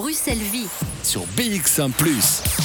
Bruxelles Vie sur BX1 ⁇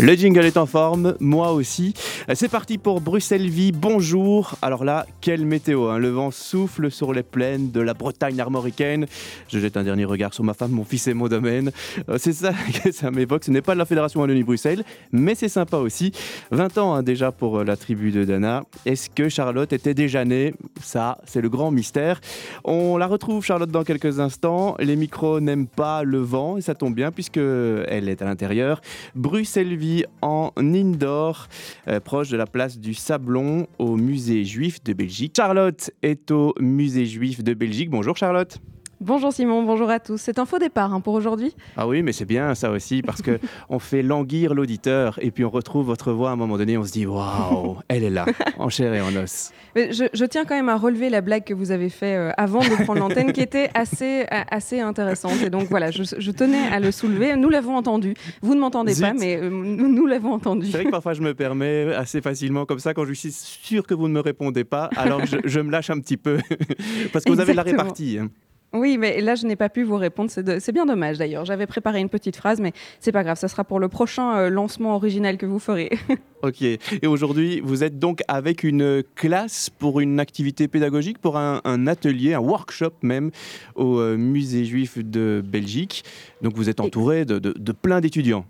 Le jingle est en forme, moi aussi. C'est parti pour Bruxelles Vie. Bonjour. Alors là, quelle météo hein. Le vent souffle sur les plaines de la Bretagne armoricaine. Je jette un dernier regard sur ma femme, mon fils et mon domaine. Euh, c'est ça que ça m'évoque. Ce n'est pas de la Fédération Wallonie-Bruxelles, mais c'est sympa aussi. 20 ans hein, déjà pour euh, la tribu de Dana. Est-ce que Charlotte était déjà née? Ça, c'est le grand mystère. On la retrouve, Charlotte, dans quelques instants. Les micros n'aiment pas le vent et ça tombe bien puisque elle est à l'intérieur. Bruxelles Vie en indoor, euh, proche de la place du Sablon au musée juif de Belgique. Charlotte est au musée juif de Belgique. Bonjour Charlotte. Bonjour Simon, bonjour à tous. C'est un faux départ hein, pour aujourd'hui. Ah oui, mais c'est bien ça aussi parce que on fait languir l'auditeur et puis on retrouve votre voix à un moment donné, on se dit waouh, elle est là, en chair et en os. Mais je, tiens quand même à relever la blague que vous avez faite euh, avant de prendre l'antenne, qui était assez, assez intéressante. Et donc voilà, je, tenais à le soulever. Nous l'avons entendu. Vous ne m'entendez pas, mais euh, nous, l'avons entendu. C'est vrai que parfois je me permets assez facilement comme ça quand je suis sûr que vous ne me répondez pas. Alors je, me lâche un petit peu parce que vous avez la répartie. Hein. Oui, mais là, je n'ai pas pu vous répondre. C'est bien dommage d'ailleurs. J'avais préparé une petite phrase, mais c'est pas grave. Ça sera pour le prochain euh, lancement original que vous ferez. ok. Et aujourd'hui, vous êtes donc avec une classe pour une activité pédagogique, pour un, atelier, un workshop même, au euh, Musée juif de Belgique. Donc vous êtes entouré de plein d'étudiants.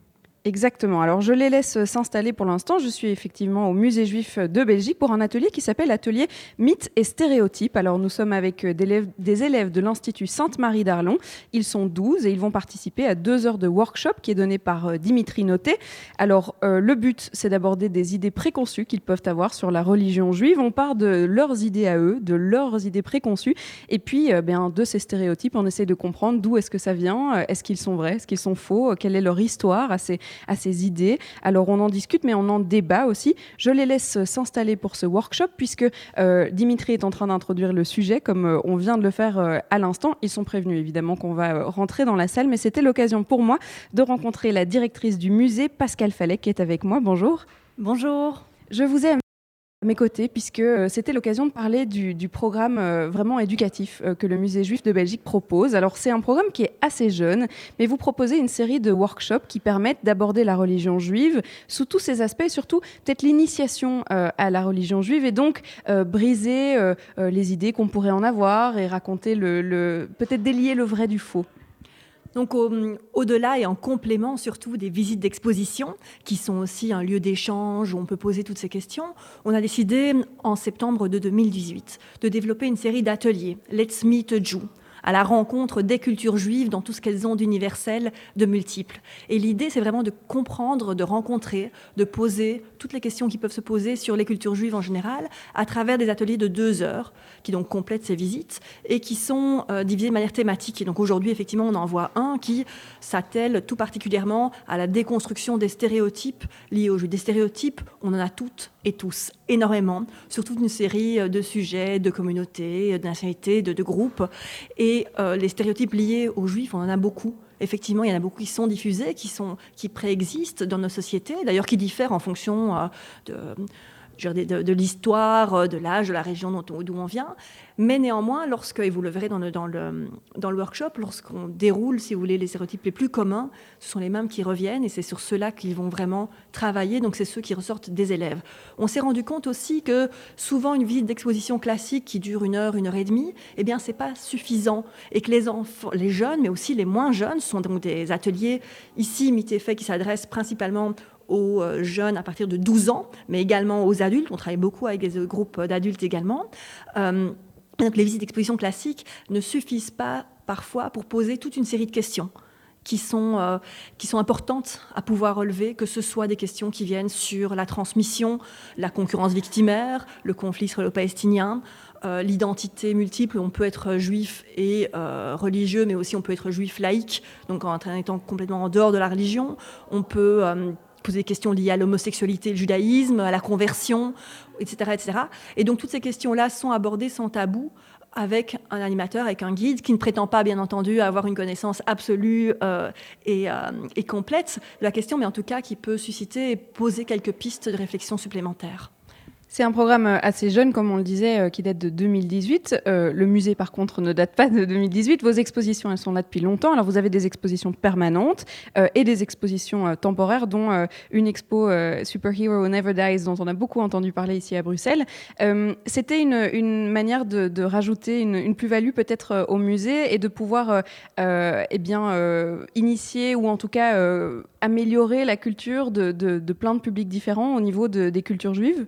Exactement. Alors je les laisse s'installer pour l'instant. Je suis effectivement au Musée juif de Belgique pour un atelier qui s'appelle Atelier Mythes et Stéréotypes. Alors nous sommes avec des élèves de l'Institut Sainte-Marie d'Arlon. Ils sont 12 et ils vont participer à deux heures de workshop qui est donné par euh, Dimitri Noté. Alors euh, le but c'est d'aborder des idées préconçues qu'ils peuvent avoir sur la religion juive. On part de leurs idées à eux, de leurs idées préconçues et puis euh, bien, de ces stéréotypes on essaie de comprendre d'où est-ce que ça vient, est-ce qu'ils sont vrais, est-ce qu'ils sont faux, quelle est leur histoire à ces à ces idées. Alors on en discute, mais on en débat aussi. Je les laisse s'installer pour ce workshop puisque euh, Dimitri est en train d'introduire le sujet, comme euh, on vient de le faire euh, à l'instant. Ils sont prévenus évidemment qu'on va rentrer dans la salle, mais c'était l'occasion pour moi de rencontrer la directrice du musée, Pascal Fallet, qui est avec moi. Bonjour. Bonjour. Je vous mes côtés, puisque euh, c'était l'occasion de parler du, programme euh, vraiment éducatif euh, que le Musée juif de Belgique propose. Alors c'est un programme qui est assez jeune, mais vous proposez une série de workshops qui permettent d'aborder la religion juive sous tous ses aspects, surtout peut-être l'initiation à la religion juive, et donc briser les idées qu'on pourrait en avoir et raconter le peut-être délier le vrai du faux. Donc au-delà et en complément surtout des visites d'exposition, qui sont aussi un lieu d'échange où on peut poser toutes ces questions, on a décidé en septembre de 2018 de développer une série d'ateliers, Let's Meet Jew, à la rencontre des cultures juives dans tout ce qu'elles ont d'universel, de multiples. Et l'idée, c'est vraiment de comprendre, de rencontrer, de poser toutes les questions qui peuvent se poser sur les cultures juives en général, à travers des ateliers de deux heures, qui donc complètent ces visites, et qui sont euh, divisés de manière thématique. Et donc aujourd'hui, effectivement, on en voit un qui s'attelle tout particulièrement à la déconstruction des stéréotypes liés aux juifs. Des stéréotypes, on en a toutes et tous énormément sur toute une série euh, de sujets, de communautés, nationalités, de, de groupes. Et euh, les stéréotypes liés aux juifs, on en a beaucoup. Effectivement, il y en a beaucoup qui sont diffusés, qui, sont, qui préexistent dans nos sociétés, d'ailleurs qui diffèrent en fonction euh, de de, l'histoire, euh, de l'âge, de la région d'où on vient. Mais néanmoins, lorsque, et vous le verrez dans le, workshop, lorsqu'on déroule, si vous voulez, les stéréotypes les plus communs, ce sont les mêmes qui reviennent et c'est sur ceux-là qu'ils vont vraiment travailler. Donc, c'est ceux qui ressortent des élèves. On s'est rendu compte aussi que souvent, une visite d'exposition classique qui dure une heure, une heure et demie, eh bien, c'est pas suffisant et que les jeunes, mais aussi les moins jeunes, sont donc des ateliers ici, fait qui s'adressent principalement aux euh, jeunes à partir de 12 ans, mais également aux adultes. On travaille beaucoup avec des groupes d'adultes également. Euh, donc les visites d'exposition classiques ne suffisent pas parfois pour poser toute une série de questions qui sont, euh, qui sont importantes à pouvoir relever, que ce soit des questions qui viennent sur la transmission, la concurrence victimaire, le conflit israélo-palestinien, l'identité multiple. On peut être juif et religieux, mais aussi on peut être juif laïque, donc en étant complètement en dehors de la religion. On peut poser des questions liées à l'homosexualité, le judaïsme, à la conversion, etc. etc. Et donc toutes ces questions-là sont abordées sans tabou avec un animateur, avec un guide qui ne prétend pas, bien entendu, avoir une connaissance absolue euh, euh, et, complète de la question, mais en tout cas qui peut susciter et poser quelques pistes de réflexion supplémentaires. C'est un programme euh, assez jeune, comme on le disait, euh, qui date de 2018. Euh, le musée, par contre, ne date pas de 2018. Vos expositions, elles sont là depuis longtemps. Alors, vous avez des expositions permanentes et des expositions temporaires, dont une expo Superhero Never Dies, dont on a beaucoup entendu parler ici à Bruxelles. C'était une, manière de, rajouter une, plus-value peut-être au musée et de pouvoir eh bien, initier ou en tout cas améliorer la culture de, plein de publics différents au niveau des cultures juives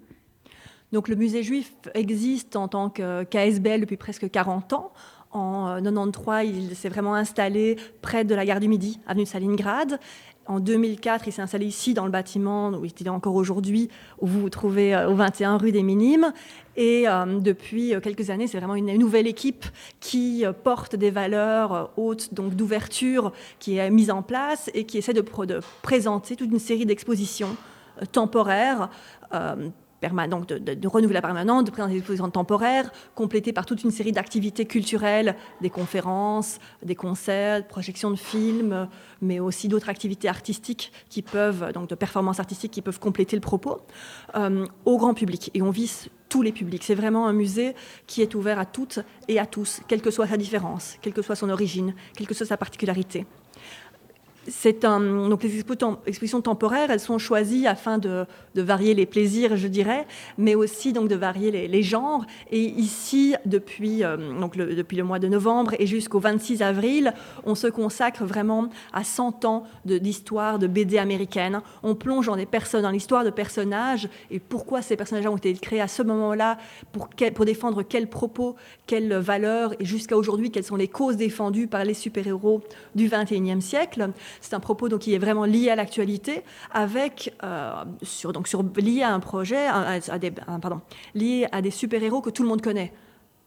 donc le musée juif existe en tant qu'ASBL depuis presque 40 ans. En 93, euh, il s'est vraiment installé près de la gare du Midi, avenue de Stalingrad. En 2004, il s'est installé ici dans le bâtiment où il est encore aujourd'hui, où vous vous trouvez euh, au 21 rue des Minimes. Et euh, depuis quelques années, c'est vraiment une nouvelle équipe qui porte des valeurs hautes, donc d'ouverture, qui est mise en place et qui essaie de, présenter toute une série d'expositions temporaires donc de, renouveler la permanence, de présenter des expositions temporaires, complétées par toute une série d'activités culturelles, des conférences, des concerts, projections de films, mais aussi d'autres activités artistiques qui peuvent, donc de performances artistiques qui peuvent compléter le propos, euh, au grand public. Et on vise tous les publics. C'est vraiment un musée qui est ouvert à toutes et à tous, quelle que soit sa différence, quelle que soit son origine, quelle que soit sa particularité un, donc les expositions temporaires, elles sont choisies afin de, varier les plaisirs, je dirais, mais aussi donc de varier les, genres. Et ici, depuis, euh, donc le, depuis le mois de novembre et jusqu'au 26 avril, on se consacre vraiment à 100 ans d'histoire de, BD américaine. On plonge dans des personnes, dans l'histoire de personnages et pourquoi ces personnages ont été créés à ce moment-là, pour, pour défendre quels propos, quelles valeurs et jusqu'à aujourd'hui, quelles sont les causes défendues par les super-héros du 21e siècle. C'est un propos donc, qui est vraiment lié à l'actualité, avec euh, sur, donc, lié à un projet, des, pardon, lié à des super-héros que tout le monde connaît.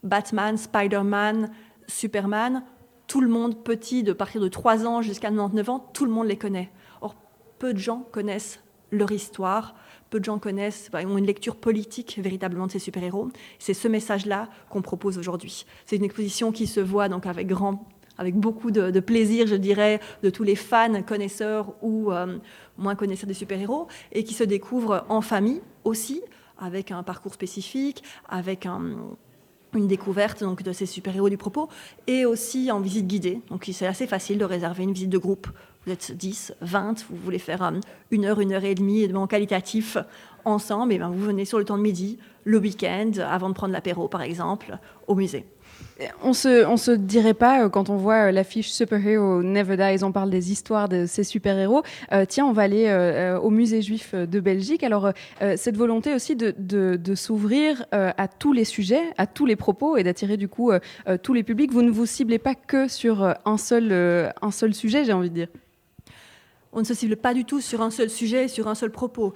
Batman, Spider-Man, Superman, tout le monde, petit, de partir de 3 ans jusqu'à 99 ans, tout le monde les connaît. Or, peu de gens connaissent leur histoire, peu de gens connaissent, ont une lecture politique véritablement de ces super-héros. C'est ce message-là qu'on propose aujourd'hui. C'est une exposition qui se voit donc avec grand avec beaucoup de, plaisir, je dirais, de tous les fans, connaisseurs ou euh, moins connaisseurs des super-héros, et qui se découvrent en famille aussi, avec un parcours spécifique, avec une découverte donc, de ces super-héros du propos, et aussi en visite guidée. Donc c'est assez facile de réserver une visite de groupe. Vous êtes 10, 20, vous voulez faire euh, une heure, une heure et demie de qualitatif ensemble, et bien vous venez sur le temps de midi, le week-end, avant de prendre l'apéro par exemple, au musée. On se, on se dirait pas, euh, quand on voit euh, l'affiche Superhero Never Dies, on parle des histoires de ces super-héros. Euh, tiens, on va aller au musée juif de Belgique. Alors, cette volonté aussi de, s'ouvrir à tous les sujets, à tous les propos et d'attirer du coup tous les publics. Vous ne vous ciblez pas que sur un seul, un seul sujet, j'ai envie de dire. On ne se cible pas du tout sur un seul sujet, sur un seul propos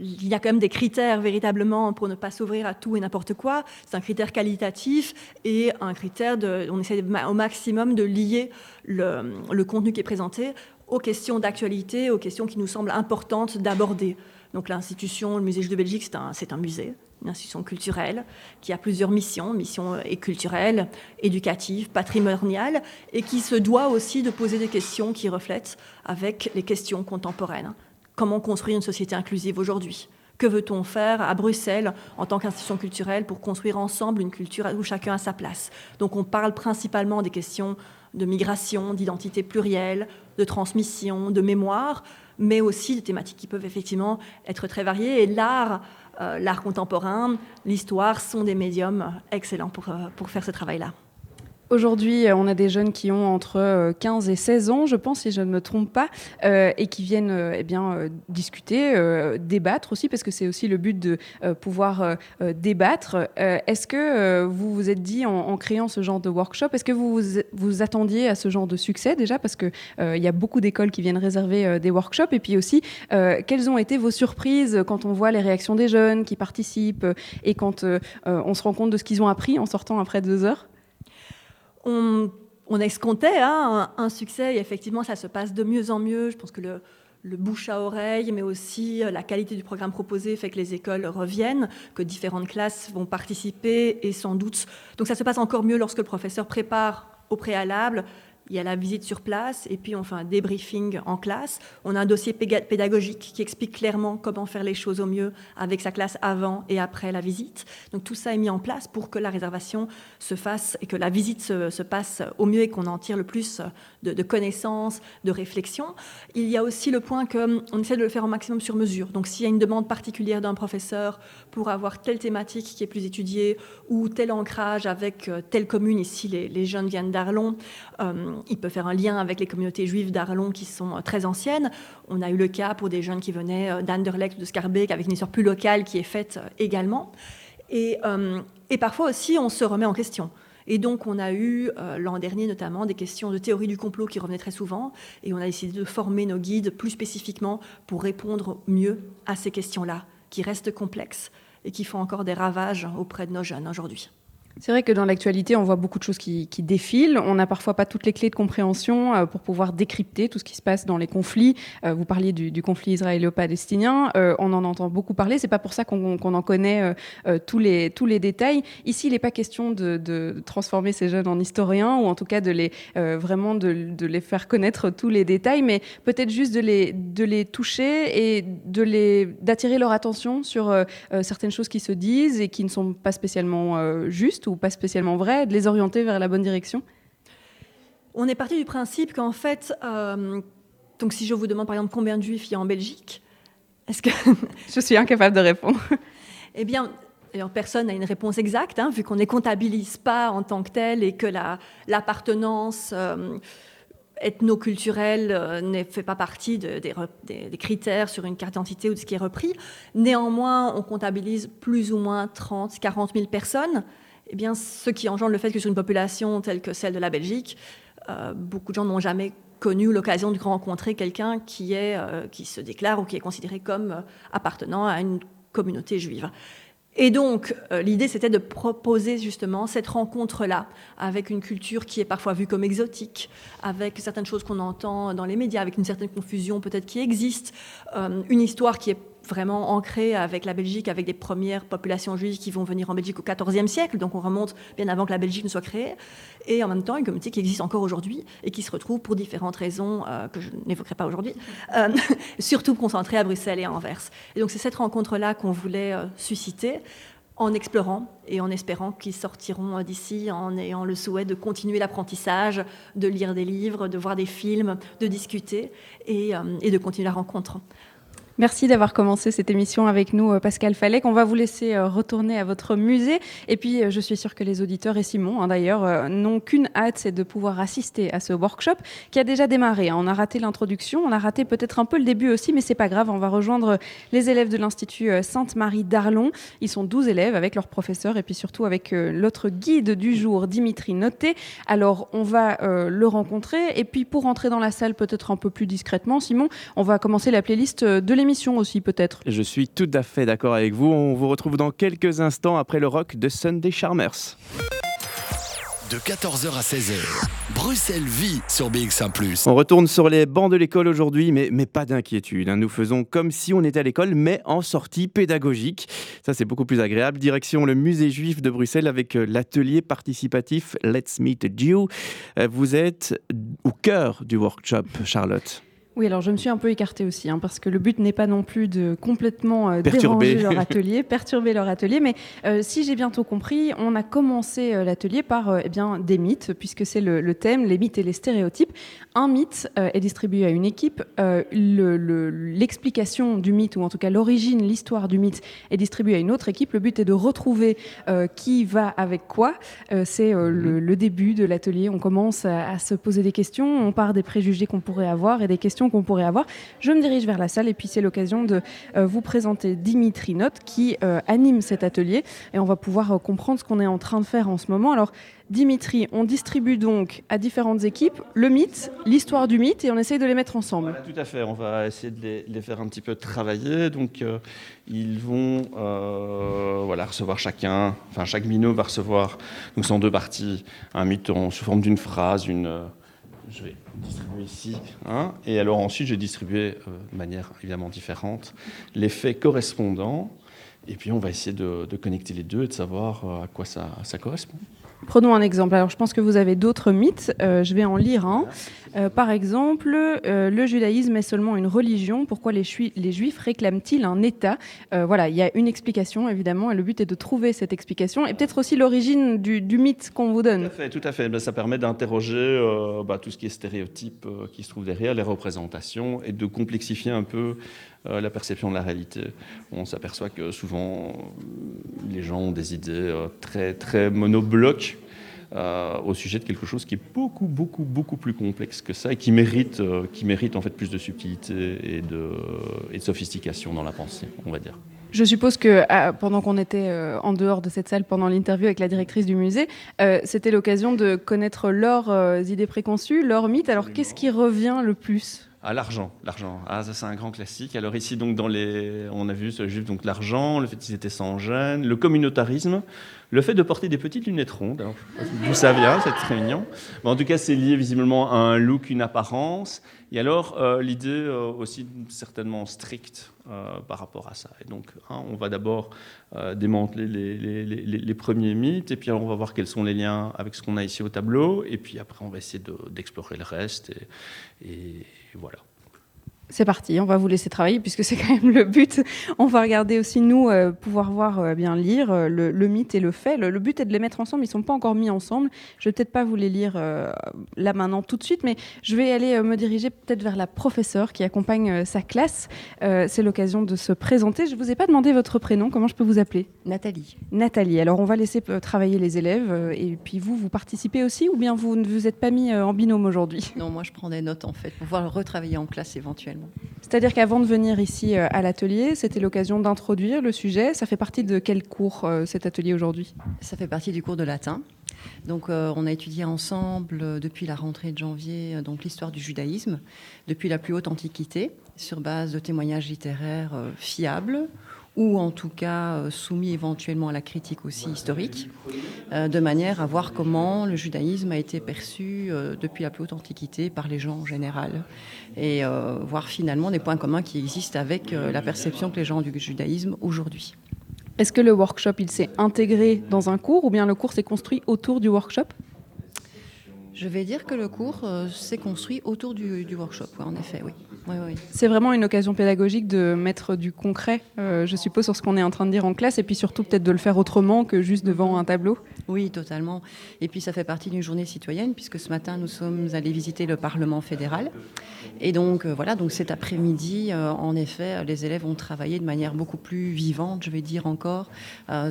il y a quand même des critères véritablement pour ne pas s'ouvrir à tout et n'importe quoi. C'est un critère qualitatif et un critère de, on essaie au maximum de lier le, contenu qui est présenté aux questions d'actualité, aux questions qui nous semblent importantes d'aborder. Donc l'institution, le musée de Belgique, c'est un, musée, une institution culturelle qui a plusieurs missions, missions et culturelles, éducatives, patrimoniales, et qui se doit aussi de poser des questions qui reflètent avec les questions contemporaines comment construire une société inclusive aujourd'hui? Que veut-on faire à Bruxelles en tant qu'institution culturelle pour construire ensemble une culture où chacun a sa place? Donc on parle principalement des questions de migration, d'identité plurielle, de transmission, de mémoire, mais aussi des thématiques qui peuvent effectivement être très variées. Et l'art, euh, l'art contemporain, l'histoire sont des médiums excellents pour, euh, pour faire ce travail-là. Aujourd'hui, euh, on a des jeunes qui ont entre 15 euh, et 16 ans, je pense, si je ne me trompe pas, euh, et qui viennent eh bien, discuter, débattre aussi, parce que c'est aussi le but de pouvoir débattre. est-ce que vous vous êtes dit, en, créant ce genre de workshop, est-ce que vous vous attendiez à ce genre de succès déjà? Parce qu'il il y a beaucoup d'écoles qui viennent réserver des workshops. Et puis aussi, quelles ont été vos surprises quand on voit les réactions des jeunes qui participent et quand on se rend compte de ce qu'ils ont appris en sortant après deux heures? On, escomptait hein, un, succès et effectivement ça se passe de mieux en mieux. Je pense que le, bouche à oreille, mais aussi euh, la qualité du programme proposé fait que les écoles reviennent, que différentes classes vont participer et sans doute. Donc ça se passe encore mieux lorsque le professeur prépare au préalable il y a la visite sur place et puis on fait un débriefing en classe. On a un dossier pédagogique qui explique clairement comment faire les choses au mieux avec sa classe avant et après la visite. Donc tout ça est mis en place pour que la réservation se fasse et que la visite se, passe au mieux et qu'on en tire le plus de, connaissances, de réflexions. Il y a aussi le point qu'on essaie de le faire au maximum sur mesure. Donc s'il y a une demande particulière d'un professeur pour avoir telle thématique qui est plus étudiée ou tel ancrage avec euh, telle commune, ici les, jeunes viennent d'Arlon, euh, il peut faire un lien avec les communautés juives d'Arlon qui sont euh, très anciennes. On a eu le cas pour des jeunes qui venaient euh, d'Anderlecht de Scarbeck avec une histoire plus locale qui est faite également. Et, et, parfois aussi, on se remet en question. Et donc, on a eu l'an dernier notamment des questions de théorie du complot qui revenaient très souvent. Et on a décidé de former nos guides plus spécifiquement pour répondre mieux à ces questions-là, qui restent complexes et qui font encore des ravages auprès de nos jeunes aujourd'hui. C'est vrai que dans l'actualité, on voit beaucoup de choses qui, défilent. On n'a parfois pas toutes les clés de compréhension euh, pour pouvoir décrypter tout ce qui se passe dans les conflits. Euh, vous parliez du, conflit israélo-palestinien. Euh, on en entend beaucoup parler. C'est pas pour ça qu'on en connaît tous, les, tous les détails. Ici, il n'est pas question de, transformer ces jeunes en historiens ou en tout cas de les vraiment de, les faire connaître tous les détails, mais peut-être juste de les, de les toucher et de d'attirer leur attention sur certaines choses qui se disent et qui ne sont pas spécialement justes ou pas spécialement vrai, de les orienter vers la bonne direction? On est parti du principe qu'en fait, euh, donc si je vous demande par exemple combien de juifs il y a en Belgique, est-ce que... je suis incapable de répondre. eh bien, personne n'a une réponse exacte, hein, vu qu'on ne comptabilise pas en tant que tel et que l'appartenance euh, ethno-culturelle euh, ne fait pas partie des, des, critères sur une carte d'identité ou de ce qui est repris. Néanmoins, on comptabilise plus ou moins 30, 40 000 personnes eh bien, ce qui engendre le fait que sur une population telle que celle de la Belgique, euh, beaucoup de gens n'ont jamais connu l'occasion de rencontrer quelqu'un qui, euh, qui se déclare ou qui est considéré comme euh, appartenant à une communauté juive. Et donc, l'idée, c'était de proposer justement cette rencontre-là avec une culture qui est parfois vue comme exotique, avec certaines choses qu'on entend dans les médias, avec une certaine confusion peut-être qui existe, une histoire qui est vraiment ancré avec la Belgique, avec des premières populations juives qui vont venir en Belgique au XIVe siècle, donc on remonte bien avant que la Belgique ne soit créée, et en même temps une communauté qui existe encore aujourd'hui et qui se retrouve pour différentes raisons euh, que je n'évoquerai pas aujourd'hui, euh, surtout concentrée à Bruxelles et à Anvers. Et donc c'est cette rencontre-là qu'on voulait euh, susciter en explorant et en espérant qu'ils sortiront d'ici en ayant le souhait de continuer l'apprentissage, de lire des livres, de voir des films, de discuter et, et de continuer la rencontre. Merci d'avoir commencé cette émission avec nous, euh, Pascal Falek. On va vous laisser euh, retourner à votre musée. Et puis, euh, je suis sûre que les auditeurs et Simon, hein, d'ailleurs, n'ont qu'une hâte, c'est de pouvoir assister à ce workshop qui a déjà démarré. Hein. On a raté l'introduction, on a raté peut-être un peu le début aussi, mais c'est pas grave. On va rejoindre les élèves de l'Institut Sainte-Marie d'Arlon. Ils sont 12 élèves avec leurs professeurs et puis surtout avec l'autre guide du jour, Dimitri Noté. Alors, on va le rencontrer. Et puis, pour entrer dans la salle peut-être un peu plus discrètement, Simon, on va commencer la playlist de l'émission aussi peut-être. Je suis tout à fait d'accord avec vous. On vous retrouve dans quelques instants après le rock de Sunday Charmers. De 14h à 16h, Bruxelles vit sur BX1 ⁇ On retourne sur les bancs de l'école aujourd'hui, mais, mais pas d'inquiétude. Hein. Nous faisons comme si on était à l'école, mais en sortie pédagogique. Ça, c'est beaucoup plus agréable. Direction le musée juif de Bruxelles avec euh, l'atelier participatif Let's Meet Jew. Euh, vous êtes au cœur du workshop, Charlotte. Oui, alors je me suis un peu écartée aussi, hein, parce que le but n'est pas non plus de complètement euh, déranger leur atelier, perturber leur atelier, mais euh, si j'ai bientôt compris, on a commencé euh, l'atelier par eh bien, des mythes, puisque c'est le, thème, les mythes et les stéréotypes. Un mythe est distribué à une équipe, l'explication du mythe, ou en tout cas l'origine, l'histoire du mythe, est distribuée à une autre équipe. Le but est de retrouver qui va avec quoi. c'est mhm. le, début de l'atelier, on commence à se poser des questions, on part des préjugés qu'on pourrait avoir et des questions qu'on pourrait avoir. Je me dirige vers la salle et puis c'est l'occasion de euh, vous présenter Dimitri Note qui euh, anime cet atelier et on va pouvoir euh, comprendre ce qu'on est en train de faire en ce moment. Alors Dimitri, on distribue donc à différentes équipes le mythe, l'histoire du mythe, et on essaye de les mettre ensemble. tout à fait, on va essayer de les, faire un petit peu travailler. Donc, ils vont voilà, recevoir chacun, enfin, chaque minot va recevoir, donc c'est en deux parties, un mythe sous forme d'une phrase, une, je vais distribuer ici. Hein, et alors ensuite, j'ai distribué euh, de manière évidemment différente les faits correspondants. Et puis on va essayer de, connecter les deux et de savoir euh, à quoi ça, ça correspond. Prenons un exemple. Alors, je pense que vous avez d'autres mythes. Euh, je vais en lire un. Euh, par exemple, euh, le judaïsme est seulement une religion. Pourquoi les, juifs réclament-ils un État? Voilà, il y a une explication, évidemment, et le but est de trouver cette explication et peut-être aussi l'origine du, mythe qu'on vous donne. Tout à fait, tout à fait. Ben, ça permet d'interroger bah, tout ce qui est stéréotype qui se trouve derrière, les représentations, et de complexifier un peu la perception de la réalité. On s'aperçoit que souvent, les gens ont des idées très, très monoblocs euh, au sujet de quelque chose qui est beaucoup, beaucoup, beaucoup plus complexe que ça et qui mérite, euh, qui mérite en fait plus de subtilité et de, et de sophistication dans la pensée, on va dire. Je suppose que ah, pendant qu'on était euh, en dehors de cette salle, pendant l'interview avec la directrice du musée, c'était l'occasion de connaître leurs idées préconçues, leurs mythes. Alors, qu'est-ce qui revient le plus? Ah, l'argent, l'argent. Ah, ça c'est un grand classique. Alors ici, donc, dans les, on a vu ce juif, donc l'argent, le fait qu'ils étaient sans gêne, le communautarisme, le fait de porter des petites lunettes rondes. D'où ça vient, c'est très mignon. en tout cas, c'est lié visiblement à un look, une apparence. Et alors, euh, l'idée euh, aussi certainement stricte euh, par rapport à ça. Et donc, hein, on va d'abord démanteler les, premiers mythes, et puis on va voir quels sont les liens avec ce qu'on a ici au tableau, et puis après, on va essayer d'explorer le reste. Et voilà. C'est parti, on va vous laisser travailler puisque c'est quand même le but. On va regarder aussi, nous, euh, pouvoir voir, euh, bien lire euh, le, mythe et le fait. Le, but est de les mettre ensemble, ils ne sont pas encore mis ensemble. Je vais peut-être pas vous les lire là maintenant tout de suite, mais je vais aller me diriger peut-être vers la professeure qui accompagne sa classe. c'est l'occasion de se présenter. Je ne vous ai pas demandé votre prénom, comment je peux vous appeler? Nathalie. Nathalie, alors on va laisser travailler les élèves et puis vous, vous participez aussi ou bien vous ne vous êtes pas mis en binôme aujourd'hui? Non, moi je prends des notes en fait pour pouvoir retravailler en classe éventuellement. C'est-à-dire qu'avant de venir ici euh, à l'atelier, c'était l'occasion d'introduire le sujet. Ça fait partie de quel cours euh, cet atelier aujourd'hui? Ça fait partie du cours de latin. Donc, euh, on a étudié ensemble depuis la rentrée de janvier donc l'histoire du judaïsme depuis la plus haute antiquité sur base de témoignages littéraires fiables ou en tout cas euh, soumis éventuellement à la critique aussi historique, euh, de manière à voir comment le judaïsme a été perçu euh, depuis la plus haute antiquité par les gens en général, et voir finalement des points communs qui existent avec la perception que les gens ont du judaïsme aujourd'hui. Est-ce que le workshop il s'est intégré dans un cours ou bien le cours s'est construit autour du workshop? Je vais dire que le cours s'est construit autour du, du workshop, en effet, oui. C'est vraiment une occasion pédagogique de mettre du concret, euh, je suppose, sur ce qu'on est en train de dire en classe, et puis surtout peut-être de le faire autrement que juste devant un tableau. Oui, totalement. Et puis ça fait partie d'une journée citoyenne, puisque ce matin nous sommes allés visiter le Parlement fédéral. Et donc euh, voilà, donc cet après-midi, euh, en effet, les élèves ont travaillé de manière beaucoup plus vivante, je vais dire encore,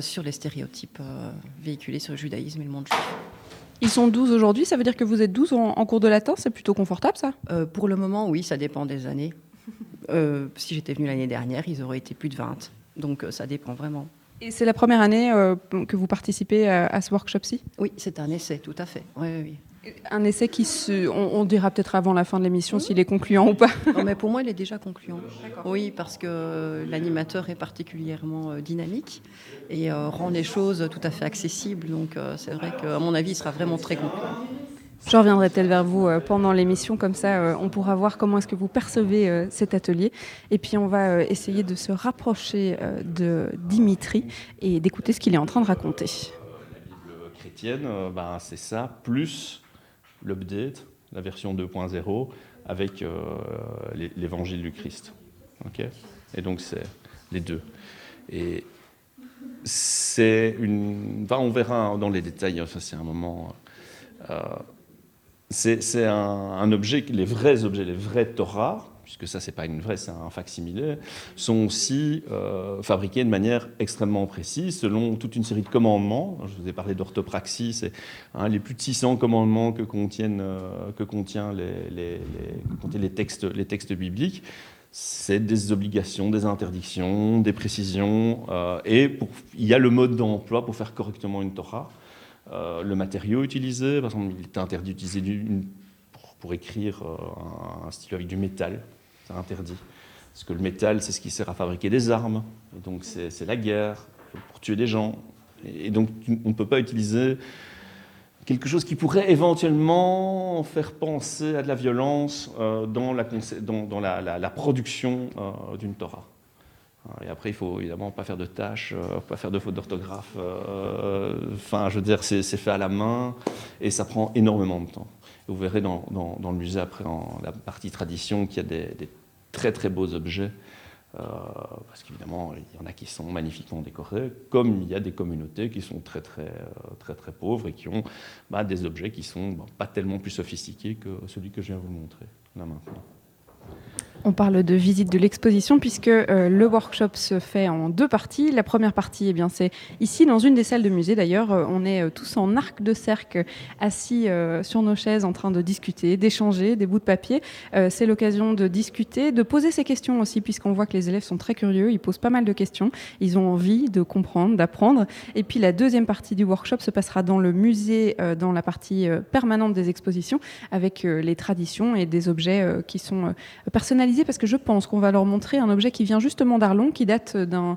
sur les stéréotypes véhiculés sur le judaïsme et le monde juif. Ils sont 12 aujourd'hui, ça veut dire que vous êtes 12 en, cours de latin, c'est plutôt confortable ça? Euh, Pour le moment, oui, ça dépend des années. Euh, si j'étais venue l'année dernière, ils auraient été plus de 20. Donc euh, ça dépend vraiment. Et c'est la première année que vous participez à, ce workshop-ci? Oui, c'est un essai, tout à fait. Oui, oui, oui. Un essai qui se. On, dira peut-être avant la fin de l'émission s'il est concluant ou pas. Non, mais pour moi, il est déjà concluant. Oui, parce que l'animateur est particulièrement euh, dynamique et euh, rend les choses tout à fait accessibles. Donc, euh, c'est vrai qu'à mon avis, il sera vraiment très concluant. Je reviendrai peut-être vers vous pendant l'émission, comme ça on pourra voir comment est-ce que vous percevez cet atelier. Et puis on va essayer de se rapprocher de Dimitri et d'écouter ce qu'il est en train de raconter. La Bible chrétienne, ben, c'est ça, plus l'update, la version 2.0, avec euh, l'évangile du Christ. ok? Et donc, c'est les deux. Et c'est une. on verra dans les détails, ça c'est un moment. Euh, c'est un, objet, les vrais objets, les vrais Torah, puisque ça, c'est pas une vraie, c'est un facsimilé, sont aussi euh, fabriqués de manière extrêmement précise, selon toute une série de commandements. Je vous ai parlé d'orthopraxie, c'est hein, les plus de 600 commandements que contiennent, euh, les, textes, bibliques. C'est des obligations, des interdictions, des précisions, euh, et il y a le mode d'emploi pour faire correctement une Torah. le matériau utilisé, par exemple, il est interdit d'utiliser pour, écrire un stylo avec du métal, interdit. Parce que le métal, c'est ce qui sert à fabriquer des armes, et donc c'est la guerre, pour tuer des gens. Et donc on ne peut pas utiliser quelque chose qui pourrait éventuellement faire penser à de la violence euh, dans, la, dans, la, production euh, d'une Torah. Et après, il faut évidemment pas faire de tâches, pas faire de fautes d'orthographe. Enfin, je veux dire, c'est fait à la main et ça prend énormément de temps. Vous verrez dans, le musée, après, en la partie tradition, qu'il y a des, très très beaux objets. Euh, parce qu'évidemment, il y en a qui sont magnifiquement décorés, comme il y a des communautés qui sont très très euh, très très, pauvres et qui ont bah, des objets qui sont bah, pas tellement plus sophistiqués que celui que je viens vous montrer là maintenant. On parle de visite de l'exposition puisque euh, le workshop se fait en deux parties. La première partie, eh bien, c'est ici dans une des salles de musée. D'ailleurs, euh, on est euh, tous en arc de cercle, assis sur nos chaises, en train de discuter, d'échanger des bouts de papier. c'est l'occasion de discuter, de poser ses questions aussi, puisqu'on voit que les élèves sont très curieux. Ils posent pas mal de questions. Ils ont envie de comprendre, d'apprendre. Et puis la deuxième partie du workshop se passera dans le musée, dans la partie permanente des expositions, avec les traditions et des objets qui sont personnalisés parce que je pense qu'on va leur montrer un objet qui vient justement d'Arlon, qui date d'un,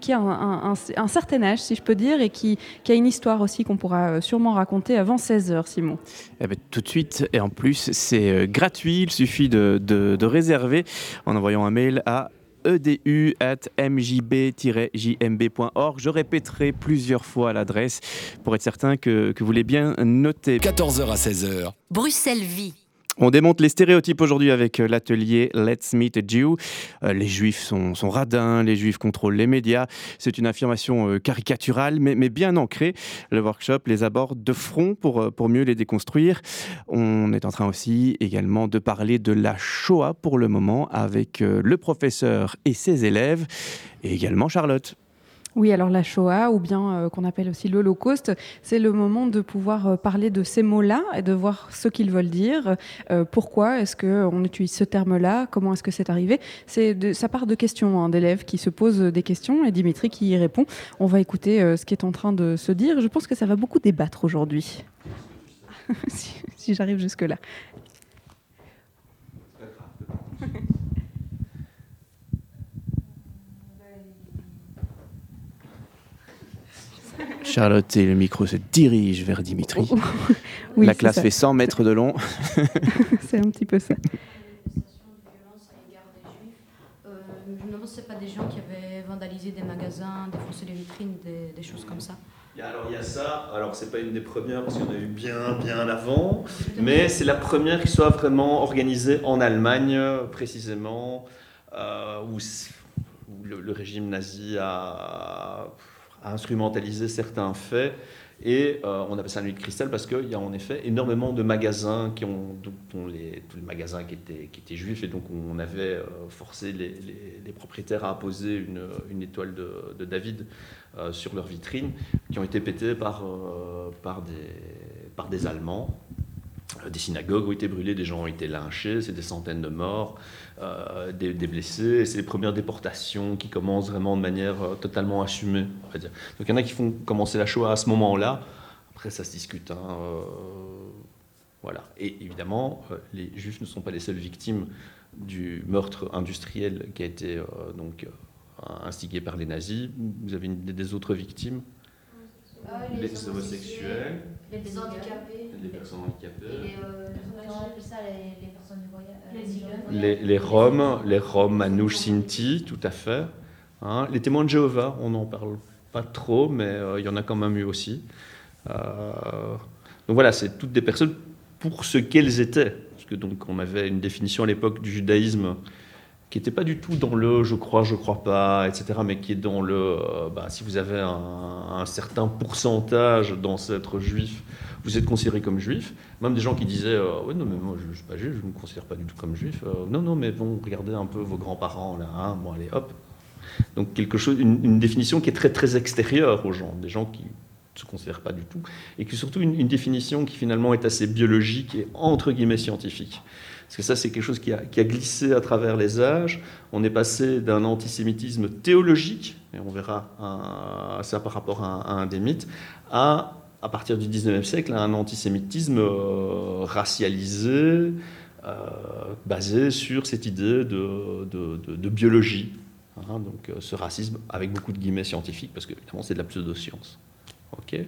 qui a un, certain âge, si je peux dire, et qui, a une histoire aussi qu'on pourra euh, sûrement raconter avant 16 h Simon. Eh ben, tout de suite, et en plus, c'est euh, gratuit. Il suffit de, de, réserver en envoyant un mail à edu.mjb-jmb.org. Je répéterai plusieurs fois l'adresse pour être certain que, que vous l'avez bien noté. 14h à 16h. Bruxelles vit. On démonte les stéréotypes aujourd'hui avec euh, l'atelier Let's Meet a Jew. Euh, les juifs sont, radins, les juifs contrôlent les médias. C'est une affirmation euh, caricaturale, mais, bien ancrée. Le workshop les aborde de front pour, pour mieux les déconstruire. On est en train aussi également de parler de la Shoah pour le moment avec le professeur et ses élèves, et également Charlotte. Oui, alors la Shoah, ou bien euh, qu'on appelle aussi l'Holocauste, c'est le moment de pouvoir euh, parler de ces mots-là et de voir ce qu'ils veulent dire. Euh, pourquoi est-ce qu'on utilise ce terme-là Comment est-ce que c'est arrivé C'est Ça part de questions hein, d'élèves qui se posent des questions et Dimitri qui y répond. On va écouter ce qui est en train de se dire. Je pense que ça va beaucoup débattre aujourd'hui. si j'arrive jusque-là. Charlotte et le micro se dirigent vers Dimitri. La classe fait 100 mètres de long. c'est un petit peu ça. je me demande si ce pas des gens qui avaient vandalisé des magasins, défoncé des vitrines, des, choses comme ça. Alors il y a ça, alors c'est pas une des premières parce qu'il y en a eu bien bien avant, mais c'est la première qui soit vraiment organisée en Allemagne précisément, euh, où, le, régime nazi a à instrumentaliser certains faits. Et euh, on appelle ça la nuit de cristal parce qu'il y a en effet énormément de magasins qui ont, dont les, tous les magasins qui étaient, qui étaient juifs et donc on avait euh, forcé les, propriétaires à apposer une, une étoile de, David euh, sur leur vitrine qui ont été pétés par, par, des, par des Allemands. Des synagogues ont été brûlées, des gens ont été lynchés, c'est des centaines de morts. Euh, des, blessés. C'est les premières déportations qui commencent vraiment de manière euh, totalement assumée. On dire. Donc il y en a qui font commencer la Shoah à ce moment-là. Après, ça se discute. Hein, euh, voilà. Et évidemment, les Juifs ne sont pas les seules victimes du meurtre industriel qui a été donc instigé par les nazis. Vous avez une idée des autres victimes? Ah, les, homosexuels, les, handicapés, les personnes handicapées, et les, euh, ça, les, personnes du voyage, euh, les, les, Roms, les Roms Manouche Sinti, tout à fait. Hein. Les témoins de Jéhovah, on n'en parle pas trop, mais euh, il y en a quand même eu aussi. donc voilà, c'est toutes des personnes pour ce qu'elles étaient, parce que donc on avait une définition à l'époque du judaïsme qui n'était pas du tout dans le je crois, je crois pas, etc., mais qui est dans le euh, bah, si vous avez un, certain pourcentage d'ancêtres juifs, vous êtes considéré comme juif. Même des gens qui disaient euh, Oui, non, mais moi je ne suis pas juif, je ne me considère pas du tout comme juif. Euh, non, non, mais bon, regardez un peu vos grands-parents là, hein, bon, allez, hop. Donc, quelque chose, une, définition qui est très, très extérieure aux gens, des gens qui ne se considèrent pas du tout, et qui surtout une, une définition qui finalement est assez biologique et entre guillemets scientifique. Parce que ça, c'est quelque chose qui a, glissé à travers les âges. On est passé d'un antisémitisme théologique, et on verra ça par rapport à, un des mythes, à, partir du 19e siècle, à un antisémitisme euh, racialisé, euh, basé sur cette idée de, de, biologie. Hein. donc euh, ce racisme avec beaucoup de guillemets scientifiques, parce que évidemment c'est de la pseudo-science. ok?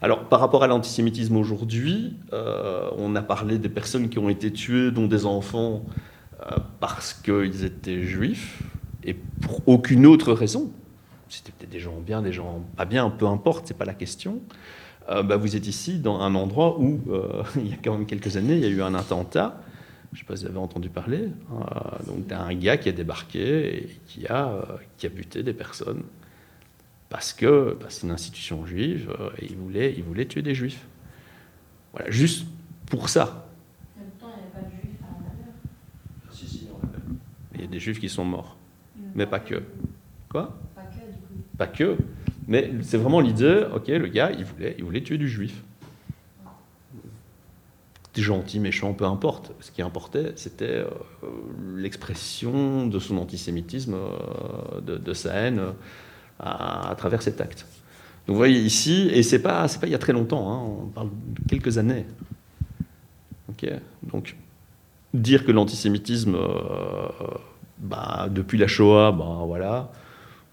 Alors, par rapport à l'antisémitisme aujourd'hui, euh, on a parlé des personnes qui ont été tuées, dont des enfants, euh, parce qu'ils étaient juifs. et pour aucune autre raison, c'était peut-être des gens bien, des gens pas bien, peu importe, c'est pas la question. Euh, bah, vous êtes ici dans un endroit où, il y a quand même quelques années, il y a eu un attentat. Je ne sais pas si vous avez entendu parler. Euh, donc, un gars qui a débarqué et qui a, qui a buté des personnes parce que bah, c'est une institution juive et il voulait, il voulait tuer des juifs. Voilà, juste pour ça. Temps, il n'y avait pas de juifs à l'intérieur. Si, si, il y a des juifs qui sont morts, mais pas que. Quoi? Pas que, du coup. Pas que. Mais c'est vraiment l'idée, ok, le gars, il voulait, il voulait tuer du juif. Gentil, méchant, peu importe. Ce qui importait, c'était euh, l'expression de son antisémitisme, euh, de, de, sa haine euh, à, travers cet acte. Donc vous voyez ici, et c'est pas, c'est pas il y a très longtemps, hein, on parle de quelques années. Ok, donc dire que l'antisémitisme, euh, bah, depuis la Shoah, bah, voilà,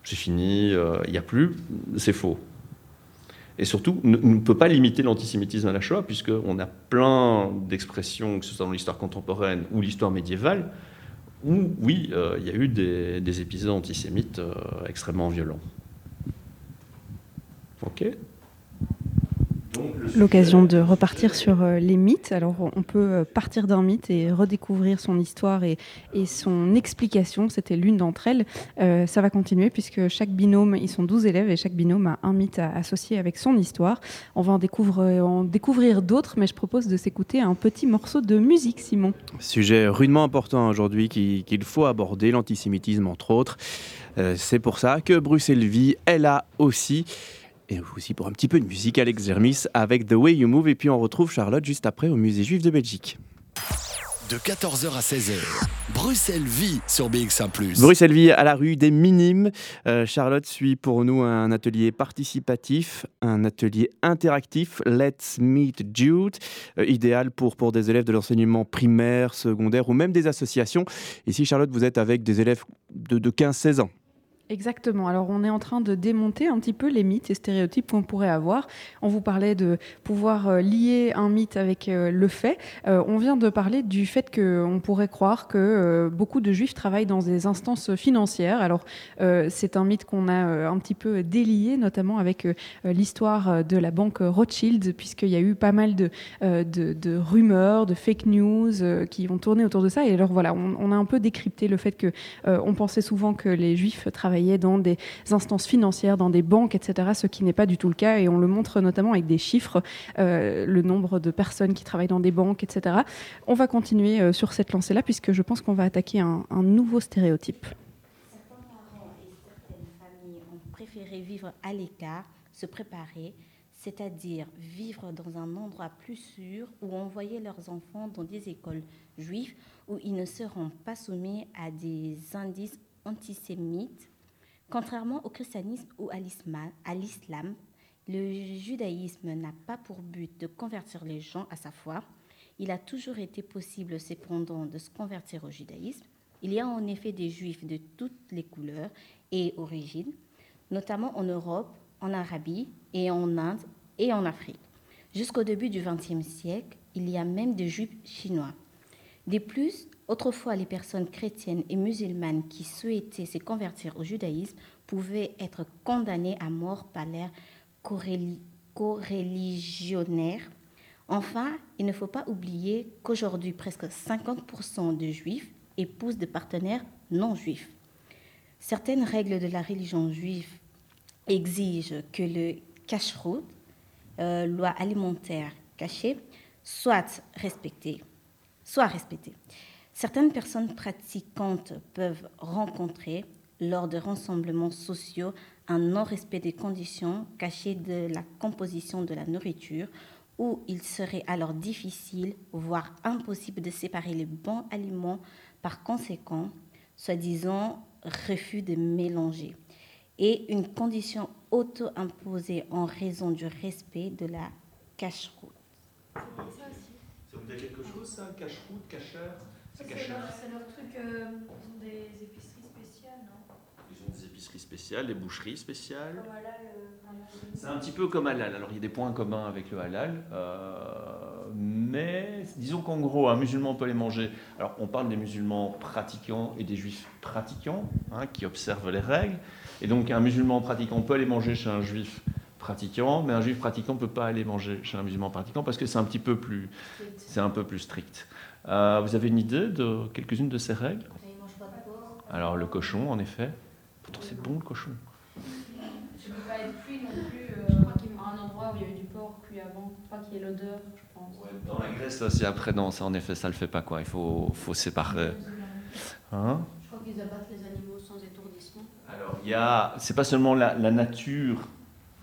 c'est fini, il euh, n'y a plus, c'est faux. Et surtout, on ne peut pas limiter l'antisémitisme à la Shoah, puisqu'on a plein d'expressions, que ce soit dans l'histoire contemporaine ou l'histoire médiévale, où, oui, euh, il y a eu des, des épisodes antisémites euh, extrêmement violents. Ok? L'occasion de repartir sur euh, les mythes. Alors, on peut euh, partir d'un mythe et redécouvrir son histoire et, son explication. C'était l'une d'entre elles. Euh, ça va continuer puisque chaque binôme, ils sont 12 élèves et chaque binôme a un mythe associé avec son histoire. On va en, découvrir d'autres, mais je propose de s'écouter un petit morceau de musique, Simon. Sujet rudement important aujourd'hui qu'il qu faut aborder, l'antisémitisme entre autres. C'est pour ça que Bruxelles Vie est là aussi et aussi pour un petit peu de musique, Alex Zermis avec The Way You Move. Et puis on retrouve Charlotte juste après au Musée Juif de Belgique. De 14h à 16h, Bruxelles vit sur BX1 ⁇ Bruxelles vit à la rue des Minimes. Euh, Charlotte suit pour nous un atelier participatif, un atelier interactif, Let's Meet Jude, euh, idéal pour, pour des élèves de l'enseignement primaire, secondaire ou même des associations. Ici, Charlotte, vous êtes avec des élèves de, de 15-16 ans? Exactement. Alors, on est en train de démonter un petit peu les mythes et stéréotypes qu'on pourrait avoir. On vous parlait de pouvoir euh, lier un mythe avec euh, le fait. Euh, on vient de parler du fait qu'on pourrait croire que beaucoup de juifs travaillent dans des instances financières. Alors, c'est un mythe qu'on a un petit peu délié, notamment avec l'histoire de la banque Rothschild, puisqu'il y a eu pas mal de, rumeurs, de fake news qui ont tourné autour de ça. Et alors, voilà, on, a un peu décrypté le fait que on pensait souvent que les juifs travaillaient dans des instances financières, dans des banques, etc., ce qui n'est pas du tout le cas, et on le montre notamment avec des chiffres, euh, le nombre de personnes qui travaillent dans des banques, etc. On va continuer euh, sur cette lancée-là, puisque je pense qu'on va attaquer un, un nouveau stéréotype. Certains parents et certaines familles ont préféré vivre à l'écart, se préparer, c'est-à-dire vivre dans un endroit plus sûr où envoyer leurs enfants dans des écoles juives où ils ne seront pas soumis à des indices antisémites Contrairement au christianisme ou à l'islam, le judaïsme n'a pas pour but de convertir les gens à sa foi. Il a toujours été possible cependant de se convertir au judaïsme. Il y a en effet des juifs de toutes les couleurs et origines, notamment en Europe, en Arabie et en Inde et en Afrique. Jusqu'au début du XXe siècle, il y a même des juifs chinois. De plus, Autrefois, les personnes chrétiennes et musulmanes qui souhaitaient se convertir au judaïsme pouvaient être condamnées à mort par leurs coreligionnaires. Enfin, il ne faut pas oublier qu'aujourd'hui, presque 50% de juifs épousent des partenaires non juifs. Certaines règles de la religion juive exigent que le kashrut, euh, loi alimentaire cachée, soit respecté. Soit respecté. Certaines personnes pratiquantes peuvent rencontrer, lors de rassemblements sociaux, un non-respect des conditions cachées de la composition de la nourriture, où il serait alors difficile, voire impossible de séparer les bons aliments. Par conséquent, soi-disant refus de mélanger, et une condition auto-imposée en raison du respect de la cache-route. Ça quelque chose, ça, cache-route, c'est leur, truc, euh, ils ont des épiceries spéciales, non? Ils ont des épiceries spéciales, des boucheries spéciales. Comme halal, euh, C'est un petit peu comme halal. Alors il y a des points communs avec le halal. Euh, mais disons qu'en gros, un musulman peut les manger. Alors, on parle des musulmans pratiquants et des juifs pratiquants, hein, qui observent les règles. Et donc, un musulman pratiquant peut aller manger chez un juif pratiquant, mais un juif pratiquant ne peut pas aller manger chez un musulman pratiquant parce que c'est un petit peu plus, c'est un peu plus strict. Euh, vous avez une idée de quelques-unes de ces règles? Alors, le cochon, en effet. Pourtant, c'est bon le cochon. Je ne peux pas être cuit non plus euh, à un endroit où il y avait du porc cuit avant, pas qu'il y ait l'odeur, je pense. dans la Grèce, ça, c'est après, non, ça en effet, ça le fait pas quoi. Il faut, faut séparer. Hein je crois qu'ils abattent les animaux sans étourdissement. Alors, il y a, c'est pas seulement la, la nature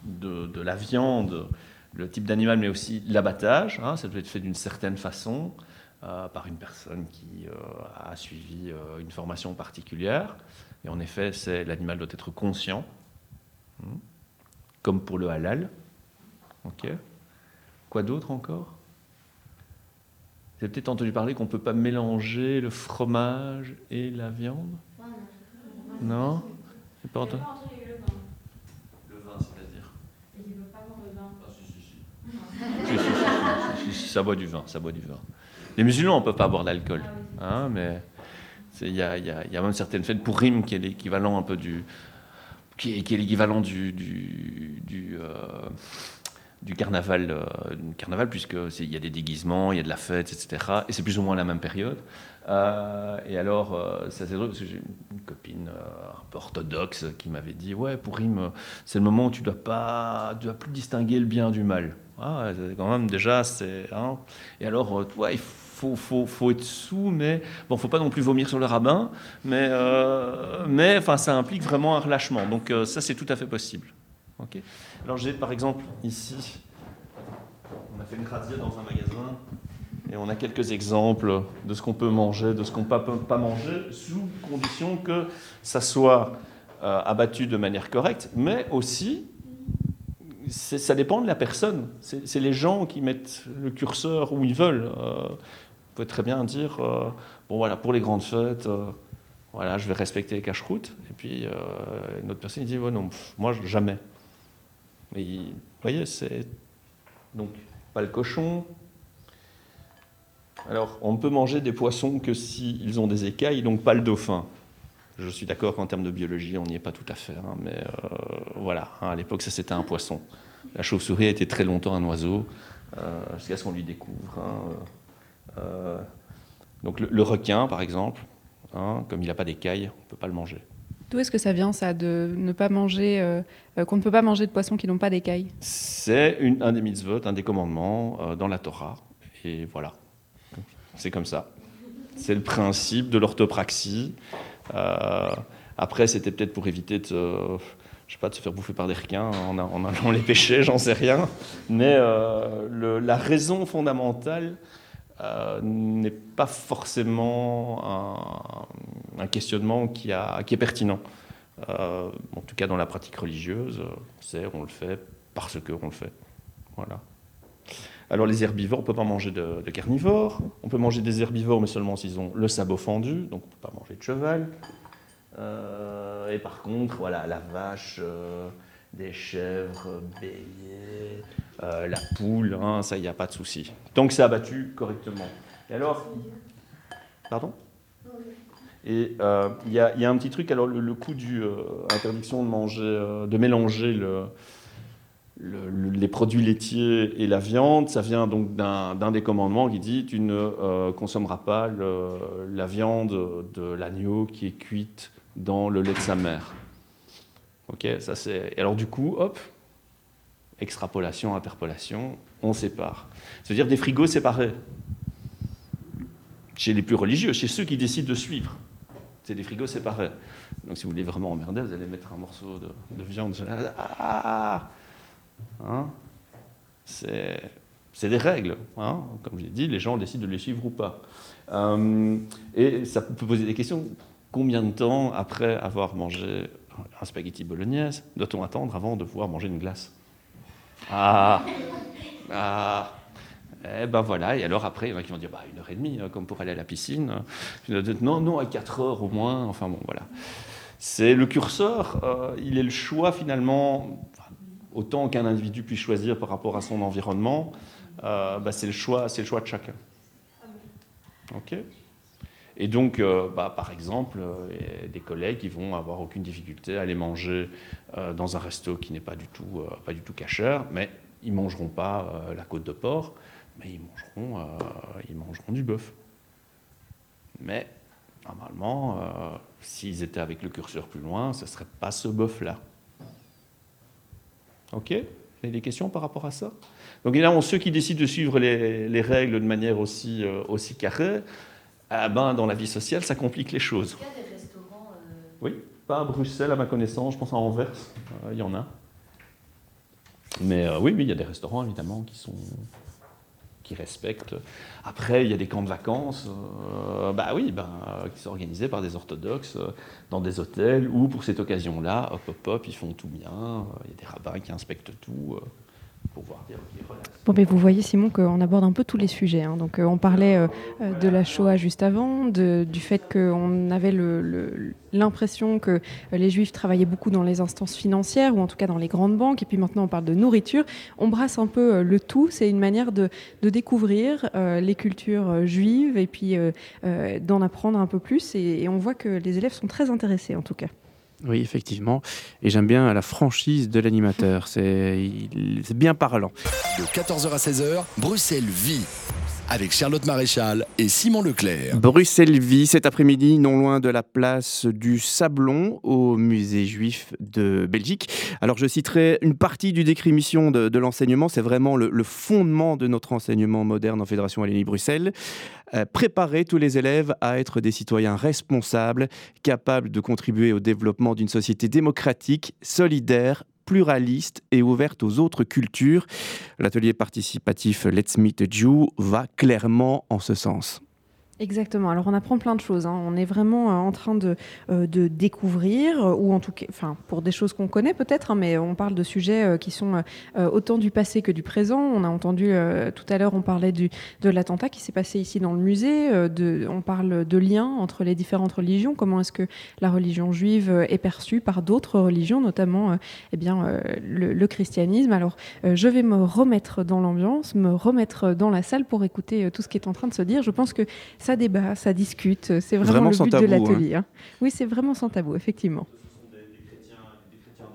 de, de, la viande, le type d'animal, mais aussi l'abattage. Hein, ça doit être fait d'une certaine façon. Euh, par une personne qui euh, a suivi euh, une formation particulière. Et en effet, c'est l'animal doit être conscient, hmm. comme pour le halal. Ok. Quoi d'autre encore Vous avez peut-être entendu parler qu'on ne peut pas mélanger le fromage et la viande Non pas entendu Le vin, c'est-à-dire Il ne veut pas boire le vin. Ah, si, si, si. si, si, ça boit du vin, ça boit du vin. Les musulmans ne peuvent pas boire d'alcool, hein, mais il y a, même certaines fêtes pour Rim qui est l'équivalent un peu du, qui est, qui est l'équivalent du, du, euh, carnaval, euh, carnaval puisque il y a des déguisements, il y a de la fête, etc. Et c'est plus ou moins la même période. Euh, et alors, euh, ça c'est drôle parce que j'ai une copine un peu orthodoxe qui m'avait dit ouais pour Rim, c'est le moment où tu dois pas, tu dois plus distinguer le bien du mal. Ah, quand même déjà c'est. Hein. Et alors, ouais, il faut, faut, faut, être sous, mais bon, faut pas non plus vomir sur le rabbin, mais mais enfin ça implique vraiment un relâchement. Donc ça c'est tout à fait possible. Ok. Alors j'ai par exemple ici, on a fait une razzia dans un magasin et on a quelques exemples de ce qu'on peut manger, de ce qu'on ne peut pas manger, sous condition que ça soit euh, abattu de manière correcte, mais aussi, ça dépend de la personne. C'est les gens qui mettent le curseur où ils veulent. Euh, vous pouvez très bien dire, euh, bon voilà, pour les grandes fêtes, euh, voilà, je vais respecter les cache-routes. Et puis une autre personne dit, non, moi jamais. Et, vous voyez, c'est donc pas le cochon, alors, on ne peut manger des poissons que s'ils ont des écailles, donc pas le dauphin. Je suis d'accord qu'en termes de biologie, on n'y est pas tout à fait, hein, mais euh, voilà, hein, à l'époque, ça c'était un poisson. La chauve-souris a été très longtemps un oiseau, euh, jusqu'à ce qu'on lui découvre. Hein, euh, donc le, le, requin, par exemple, hein, comme il n'a pas d'écailles, on ne peut pas le manger. D'où est-ce que ça vient, ça, de ne pas manger, euh, qu'on ne peut pas manger de poissons qui n'ont pas d'écailles? C'est un des mitzvot, un des commandements euh, dans la Torah, et voilà. C'est comme ça. C'est le principe de l'orthopraxie. Euh, après, c'était peut-être pour éviter de, je sais pas, de se faire bouffer par des requins en, en allant les pêcher, j'en sais rien. Mais euh, le, la raison fondamentale euh, n'est pas forcément un, questionnement qui, est pertinent. Euh, en tout cas, dans la pratique religieuse, c'est on le fait parce que on le fait. Voilà. Alors les herbivores, on ne peut pas manger de, carnivores. On peut manger des herbivores, mais seulement s'ils ont le sabot fendu, donc on ne peut pas manger de cheval. Euh, et par contre, voilà, la vache, des chèvres, béliers, euh, la poule, hein, ça, il n'y a pas de souci. Tant que c'est abattu correctement. Et alors, pardon? Et il euh, y, y, a un petit truc, alors le, le coup du euh, interdiction de manger, de mélanger le, le, le, les produits laitiers et la viande, ça vient donc d'un des commandements qui dit tu ne euh, consommeras pas la viande de l'agneau qui est cuite dans le lait de sa mère. Ok, ça c'est. Alors du coup, hop, extrapolation, interpolation, on sépare. C'est-à-dire des frigos séparés. Chez les plus religieux, chez ceux qui décident de suivre, c'est des frigos séparés. Donc si vous voulez vraiment emmerder, vous allez mettre un morceau de, de viande. Ah Hein c'est des règles. Hein Comme je l'ai dit, les gens décident de les suivre ou pas. Euh, et ça peut poser des questions. Combien de temps après avoir mangé un spaghetti bolognaise doit-on attendre avant de pouvoir manger une glace Ah Ah Eh ben voilà, et alors après, il y en a qui vont dire bah, une heure et demie, hein, comme pour aller à la piscine. Non, non, à quatre heures au moins. Enfin bon, voilà. C'est le curseur, euh, il est le choix finalement, autant qu'un individu puisse choisir par rapport à son environnement, euh, bah, c'est le choix, c'est le choix de chacun. Ok? Et donc, euh, bah, par exemple, euh, des collègues qui vont avoir aucune difficulté à aller manger euh, dans un resto qui n'est pas du tout, pas du tout cachère, mais ils mangeront pas la côte de porc, mais ils mangeront, ils mangeront du bœuf. Mais normalement, s'ils étaient avec le curseur plus loin, ce serait pas ce bœuf-là. Ok? Vous avez des questions par rapport à ça? Donc évidemment, ceux qui décident de suivre les, les règles de manière aussi, aussi carrée, ah ben, dans la vie sociale, ça complique les choses. Il y a des restaurants. euh, Oui, pas à Bruxelles, à ma connaissance, je pense à Anvers, euh, il y en a. Mais euh, oui, oui, il y a des restaurants évidemment qui sont qui respectent. Après, il y a des camps de vacances, bah oui, ben, qui sont organisés par des orthodoxes dans des hôtels où, pour cette occasion-là, hop, hop, hop, ils font tout bien. Il y a des rabbins qui inspectent tout Bon, mais vous voyez, Simon, qu'on aborde un peu tous les sujets. hein. Donc, euh, on parlait euh, euh, de la Shoah juste avant, du fait qu'on avait l'impression que les Juifs travaillaient beaucoup dans les instances financières, ou en tout cas dans les grandes banques. Et puis maintenant, on parle de nourriture. On brasse un peu le tout. C'est une manière de, découvrir les cultures juives et puis d'en apprendre un peu plus. Et on voit que les élèves sont très intéressés, en tout cas. Oui, effectivement. Et j'aime bien la franchise de l'animateur. C'est bien parlant. De 14h à 16h, Bruxelles vit. Avec Charlotte Maréchal et Simon Leclerc. Bruxelles vit cet après-midi, non loin de la place du Sablon, au musée juif de Belgique. Alors, je citerai une partie du décret mission de, de l'enseignement. C'est vraiment le, le fondement de notre enseignement moderne en Fédération Wallonie-Bruxelles. Euh, préparer tous les élèves à être des citoyens responsables, capables de contribuer au développement d'une société démocratique, solidaire, pluraliste et ouverte aux autres cultures. L'atelier participatif Let's Meet Jew va clairement en ce sens. Exactement. Alors on apprend plein de choses. hein. On est vraiment euh, en train de, euh, de découvrir, euh, ou en tout cas, enfin pour des choses qu'on connaît peut-être, hein, mais on parle de sujets qui sont autant du passé que du présent. On a entendu tout à l'heure, on parlait du, de l'attentat qui s'est passé ici dans le musée. on parle de liens entre les différentes religions. Comment est-ce que la religion juive est perçue par d'autres religions, notamment eh bien le, le christianisme. Alors je vais me remettre dans l'ambiance, me remettre dans la salle pour écouter tout ce qui est en train de se dire. Je pense que ça débat, ça discute. C'est vraiment, Vraiment le sans but tabou, de hein. l'atelier. hein. Oui, c'est vraiment sans tabou, effectivement. Ce sont des, des chrétiens, des chrétiens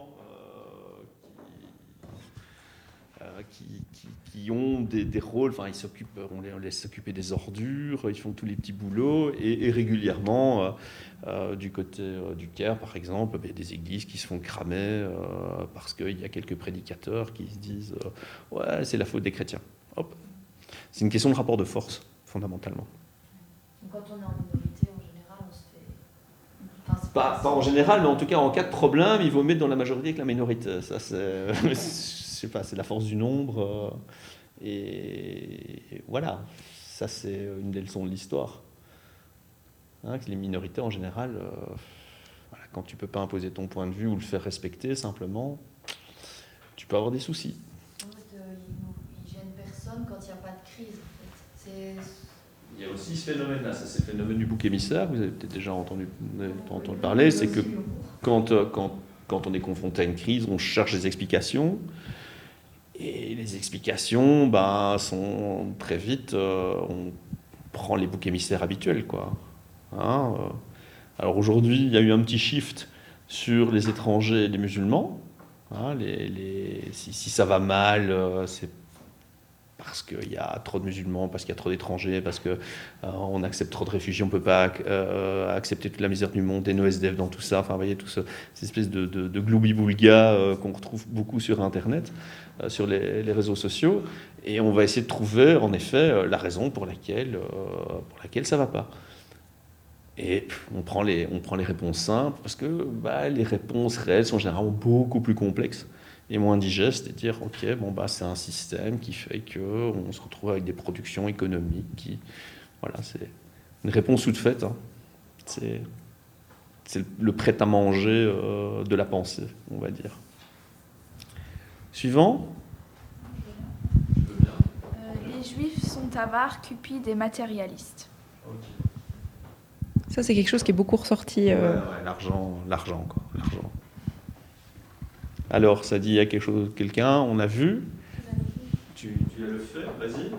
euh, qui, euh, qui, qui- qui ont des, des rôles, enfin ils s'occupent, on les on laisse s'occuper des ordures, ils font tous les petits boulots et, et régulièrement euh, euh, du côté euh, du Caire par exemple, il y a des églises qui se font cramer euh, parce qu'il y a quelques prédicateurs qui se disent euh, ouais c'est la faute des chrétiens. Hop. C'est une question de rapport de force fondamentalement. donc Quand on est en minorité, en général, on se fait. Enfin, Pas, pas en général, mais en tout cas, en cas de problème, il vaut mettre dans la majorité que la minorité. Ça, c'est, je sais pas, c'est la force du nombre. euh, et voilà, ça, c'est une des leçons de l'histoire. Hein, que les minorités, en général, euh, voilà, quand tu peux pas imposer ton point de vue ou le faire respecter, simplement, tu peux avoir des soucis. En fait, euh, ils, ils gênent personne quand il n'y a pas de crise. En fait. C'est. Il y a aussi ce phénomène-là, c'est le phénomène du bouc émissaire, vous avez peut-être déjà entendu, entendu parler, c'est que quand, euh, quand, quand on est confronté à une crise, on cherche des explications. Et les explications ben, sont très vite, euh, on prend les boucs émissaires habituels. Quoi. Hein, euh. alors aujourd'hui, il y a eu un petit shift sur les étrangers et les musulmans. Hein, si, si ça va mal, c'est parce qu'il y a trop de musulmans, parce qu'il y a trop d'étrangers, parce qu'on on accepte trop de réfugiés, on ne peut pas euh, accepter toute la misère du monde, des no-SDF dans tout ça. Enfin, vous voyez, tout ce, cette espèce de, de, de gloubi-boulga euh, qu'on retrouve beaucoup sur Internet, euh, sur les, réseaux sociaux. Et on va essayer de trouver, en effet, euh, la raison pour laquelle, euh, pour laquelle ça ne va pas. Et on prend, les, on prend les réponses simples, parce que bah, les réponses réelles sont généralement beaucoup plus complexes et moins digestes, et dire, ok, bon, bah, c'est un système qui fait qu'on se retrouve avec des productions économiques qui... Voilà, c'est une réponse toute faite. hein. C'est c'est le prêt-à-manger euh, de la pensée, on va dire. Suivant. Euh, les juifs sont avares, cupides et matérialistes. Ça, c'est quelque chose qui est beaucoup ressorti. euh, Ouais, ouais, l'argent, l'argent, quoi. L'argent. Alors, ça dit à quelque chose, quelqu'un, on a vu tu, tu as le fait, vas-y.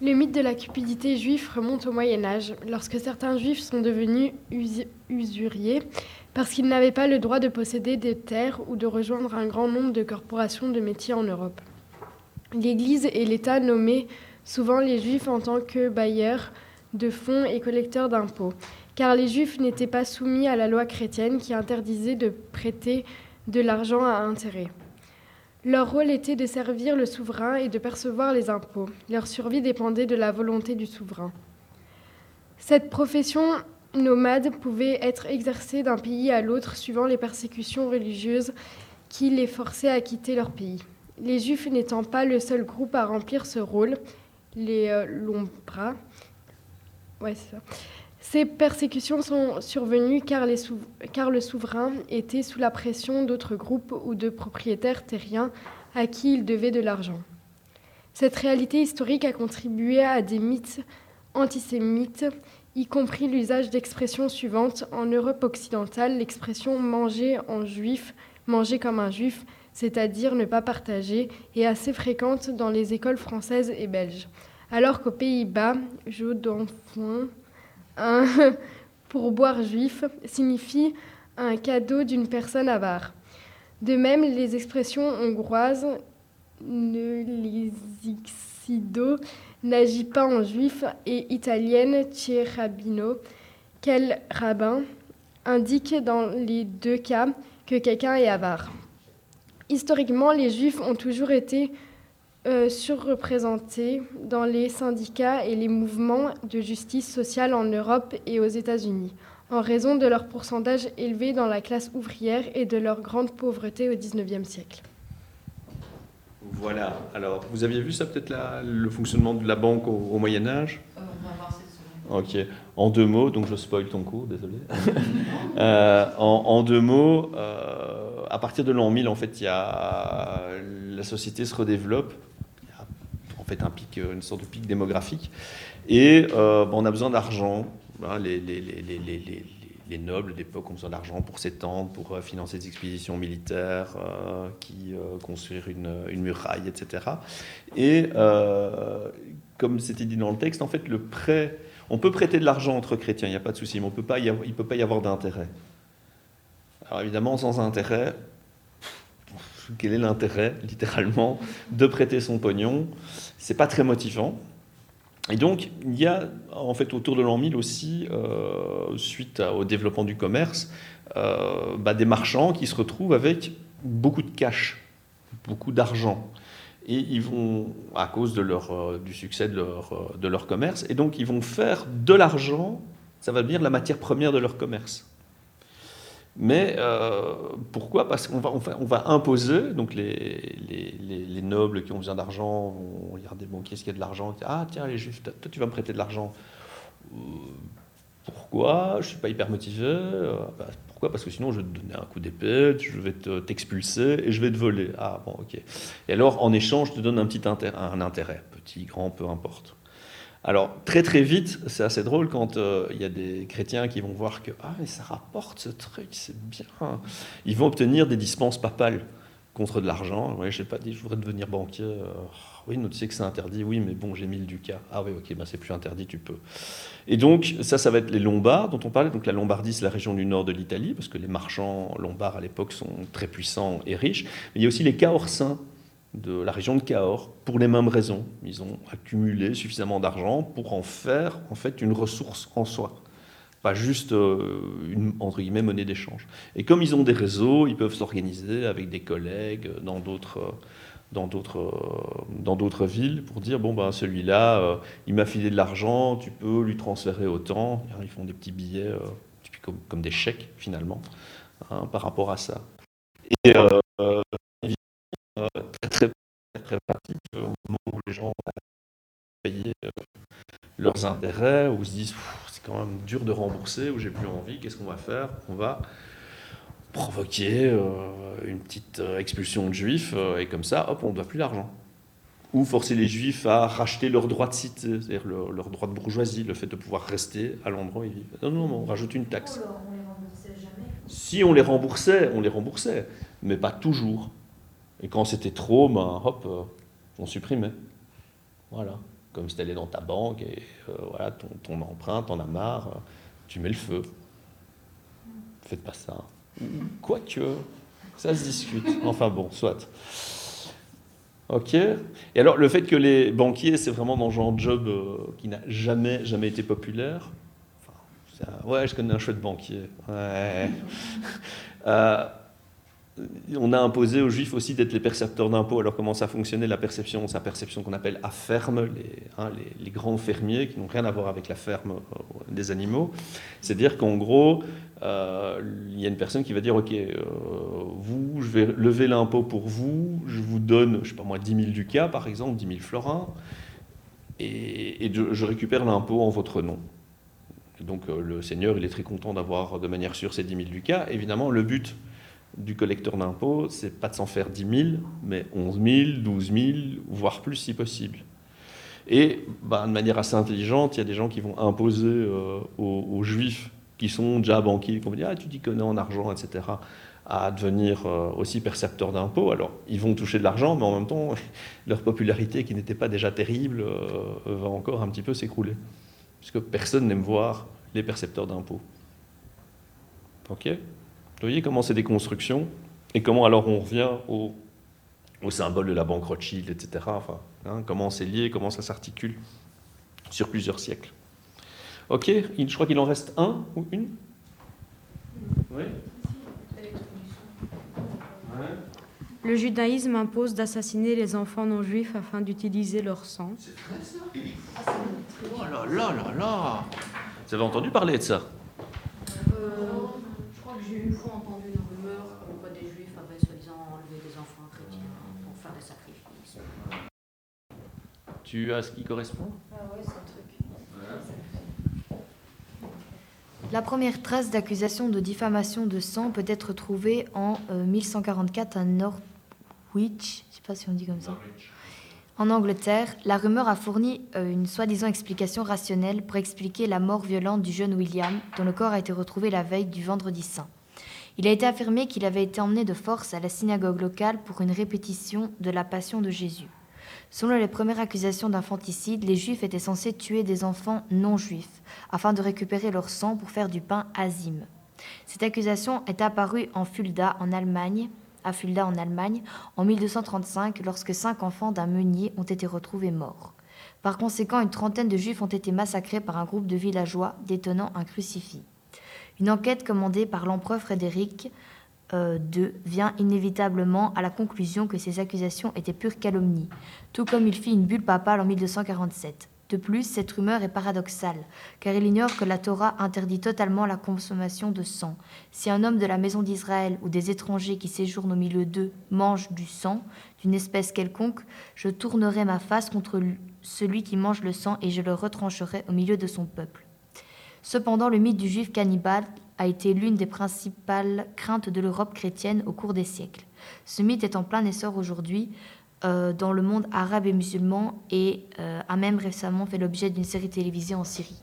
Le mythe de la cupidité juive remonte au Moyen Âge, lorsque certains juifs sont devenus usuriers parce qu'ils n'avaient pas le droit de posséder des terres ou de rejoindre un grand nombre de corporations de métiers en Europe. L'Église et l'État nommaient souvent les juifs en tant que bailleurs de fonds et collecteurs d'impôts, car les juifs n'étaient pas soumis à la loi chrétienne qui interdisait de prêter de l'argent à intérêt. Leur rôle était de servir le souverain et de percevoir les impôts. Leur survie dépendait de la volonté du souverain. Cette profession nomade pouvait être exercée d'un pays à l'autre suivant les persécutions religieuses qui les forçaient à quitter leur pays. Les Juifs n'étant pas le seul groupe à remplir ce rôle, les euh, Lombras, ouais, ça, ces persécutions sont survenues car, le souverain était sous la pression d'autres groupes ou de propriétaires terriens à qui il devait de l'argent. Cette réalité historique a contribué à des mythes antisémites, y compris l'usage d'expressions suivantes. En Europe occidentale, l'expression manger en juif, manger comme un juif, c'est-à-dire ne pas partager, est assez fréquente dans les écoles françaises et belges. Alors qu'aux Pays-Bas, jeu d'enfant, un pourboire juif signifie un cadeau d'une personne avare. De même, les expressions hongroises ne n'agit pas en juif et italienne rabino quel rabbin indique dans les deux cas que quelqu'un est avare? Historiquement, les juifs ont toujours été euh, surreprésentés dans les syndicats et les mouvements de justice sociale en Europe et aux États-Unis, en raison de leur pourcentage élevé dans la classe ouvrière et de leur grande pauvreté au XIXe siècle. Voilà, alors vous aviez vu ça peut-être le fonctionnement de la banque au, Moyen Âge euh, On va voir Ok, en deux mots, donc je spoil ton cours, désolé. Euh, en, deux mots, à partir de l'an 1000, en fait, il y a, la société se redéveloppe fait un pic, une sorte de pic démographique. Et euh, on a besoin d'argent. Les, les, les, les, nobles d'époque ont besoin d'argent pour s'étendre, pour euh, financer des expéditions militaires, euh, qui construire une, une, muraille, etc. Et comme c'était dit dans le texte, en fait, le prêt, on peut prêter de l'argent entre chrétiens, il n'y a pas de souci, mais on peut pas il ne peut pas y avoir d'intérêt. Alors évidemment, sans intérêt, quel est l'intérêt, littéralement, de prêter son pognon C'est pas très motivant. Et donc, il y a, en fait, autour de l'an 1000 aussi, euh, suite au développement du commerce, euh, bah, des marchands qui se retrouvent avec beaucoup de cash, beaucoup d'argent. Et ils vont, à cause euh, du succès de leur, de leur commerce, et donc ils vont faire de l'argent, ça va devenir la matière première de leur commerce. Mais euh, pourquoi? Parce qu'on va, on va, imposer, donc les, les, nobles qui ont besoin d'argent vont regarder, bon, qui est-ce qui a de l'argent? Ah, tiens, les juifs, toi, tu vas me prêter de l'argent. Euh, pourquoi? Je ne suis pas hyper motivé. Euh, bah, pourquoi? Parce que sinon, je vais te donner un coup d'épée, je vais t'expulser et je vais te voler. Ah, bon, ok. Et alors, en échange, je te donne un petit un intérêt, petit, grand, peu importe. Alors, très très vite, c'est assez drôle quand euh, il y a des chrétiens qui vont voir que Ah, mais ça rapporte ce truc, c'est bien. Ils vont obtenir des dispenses papales contre de l'argent. Ouais, je sais pas dit, je voudrais devenir banquier. Euh, oui, nous, tu sais que c'est interdit. Oui, mais bon, j'ai mis le ducat. Ah oui, ok, ben c'est plus interdit, tu peux. Et donc, ça, ça va être les Lombards dont on parlait. Donc, la Lombardie, c'est la région du nord de l'Italie, parce que les marchands lombards à l'époque sont très puissants et riches. Mais il y a aussi les Caorsins de la région de Cahors pour les mêmes raisons. Ils ont accumulé suffisamment d'argent pour en faire en fait une ressource en soi, pas juste euh, une entre guillemets monnaie d'échange. Et comme ils ont des réseaux, ils peuvent s'organiser avec des collègues dans d'autres dans d'autres dans d'autres villes pour dire bon ben celui-là euh, il m'a filé de l'argent, tu peux lui transférer autant. Ils font des petits billets euh, comme, des chèques finalement hein, par rapport à ça. Et très, très, pratique au moment où les gens payent euh, leurs intérêts, où ils se disent c'est quand même dur de rembourser, où j'ai plus envie, qu'est-ce qu'on va faire? On va provoquer euh, une petite euh, expulsion de juifs, et comme ça, hop, on ne doit plus d'argent. Ou forcer les juifs à racheter leur droit de cité, c'est-à-dire leur, droit de bourgeoisie, le fait de pouvoir rester à l'endroit où ils vivent. Non, non, on rajoute une taxe. On les remboursait jamais Si on les remboursait, on les remboursait, mais pas toujours. Et quand c'était trop, ben, hop, euh, on supprimait. Voilà. Comme si tu allais dans ta banque et euh, voilà, ton, emprunt, t'en as marre, euh, tu mets le feu. Faites pas ça. Quoique, ça se discute. Enfin bon, soit. Ok. Et alors, le fait que les banquiers, c'est vraiment dans genre de job qui n'a jamais, jamais été populaire. Ouais, je connais un chouette banquier. Ouais. On a imposé aux juifs aussi d'être les percepteurs d'impôts. Alors comment ça fonctionnait la perception? C'est la perception qu'on appelle à ferme, les, hein, les- les grands fermiers qui n'ont rien à voir avec la ferme euh, des animaux. C'est-à-dire qu'en gros, euh, il y a une personne qui va dire, OK, euh, vous, je vais lever l'impôt pour vous, je vous donne, je sais pas moi, 10 000 ducats par exemple, 10 000 florins, et, je, je récupère l'impôt en votre nom. Donc le seigneur, il est très content d'avoir de manière sûre ces 10 000 ducats. Évidemment, le but du collecteur d'impôts, c'est pas de s'en faire 10 000, mais 11 000, 12 000, voire plus si possible. Et bah, de manière assez intelligente, il y a des gens qui vont imposer euh, aux, juifs qui sont déjà banquiers, qui vont dire Ah, tu t'y connais en argent, etc., à devenir euh, aussi percepteurs d'impôts. Alors, ils vont toucher de l'argent, mais en même temps, leur popularité, qui n'était pas déjà terrible, euh, va encore un petit peu s'écrouler. Puisque personne n'aime voir les percepteurs d'impôts. Ok? Vous voyez comment c'est des constructions et comment alors on revient au, au symbole de la banque Rothschild, etc. Enfin, hein, comment c'est lié, comment ça s'articule sur plusieurs siècles. Ok, il- je crois qu'il en reste un ou une Oui Le judaïsme impose d'assassiner les enfants non juifs afin d'utiliser leur sang. Oh là là là là Vous avez entendu parler de ça? Euh, crois que j'ai une fois entendu une rumeur comme quoi des juifs avaient soi-disant enlevé des enfants chrétiens pour faire des sacrifices. Tu as ce qui correspond? Ah ouais, c'est un truc. La première trace d'accusation de diffamation de sang peut être trouvée en euh, 1144 à Norwich, je ne sais pas si on dit comme ça. En Angleterre, la rumeur a fourni euh, une soi-disant explication rationnelle pour expliquer la mort violente du jeune William, dont le corps a été retrouvé la veille du vendredi saint. Il a été affirmé qu'il avait été emmené de force à la synagogue locale pour une répétition de la passion de Jésus. Selon les premières accusations d'infanticide, les Juifs étaient censés tuer des enfants non juifs afin de récupérer leur sang pour faire du pain azim. Cette accusation est apparue en Fulda, en Allemagne, à Fulda, en Allemagne, en 1235, lorsque cinq enfants d'un meunier ont été retrouvés morts. Par conséquent, une trentaine de Juifs ont été massacrés par un groupe de villageois détenant un crucifix. Une enquête commandée par l'empereur Frédéric euh, II vient inévitablement à la conclusion que ces accusations étaient pure calomnie, tout comme il fit une bulle papale en 1247. De plus, cette rumeur est paradoxale, car il ignore que la Torah interdit totalement la consommation de sang. Si un homme de la maison d'Israël ou des étrangers qui séjournent au milieu d'eux mangent du sang d'une espèce quelconque, je tournerai ma face contre celui qui mange le sang et je le retrancherai au milieu de son peuple. Cependant, le mythe du juif cannibale a été l'une des principales craintes de l'Europe chrétienne au cours des siècles. Ce mythe est en plein essor aujourd'hui euh, dans le monde arabe et musulman et euh, a même récemment fait l'objet d'une série télévisée en Syrie.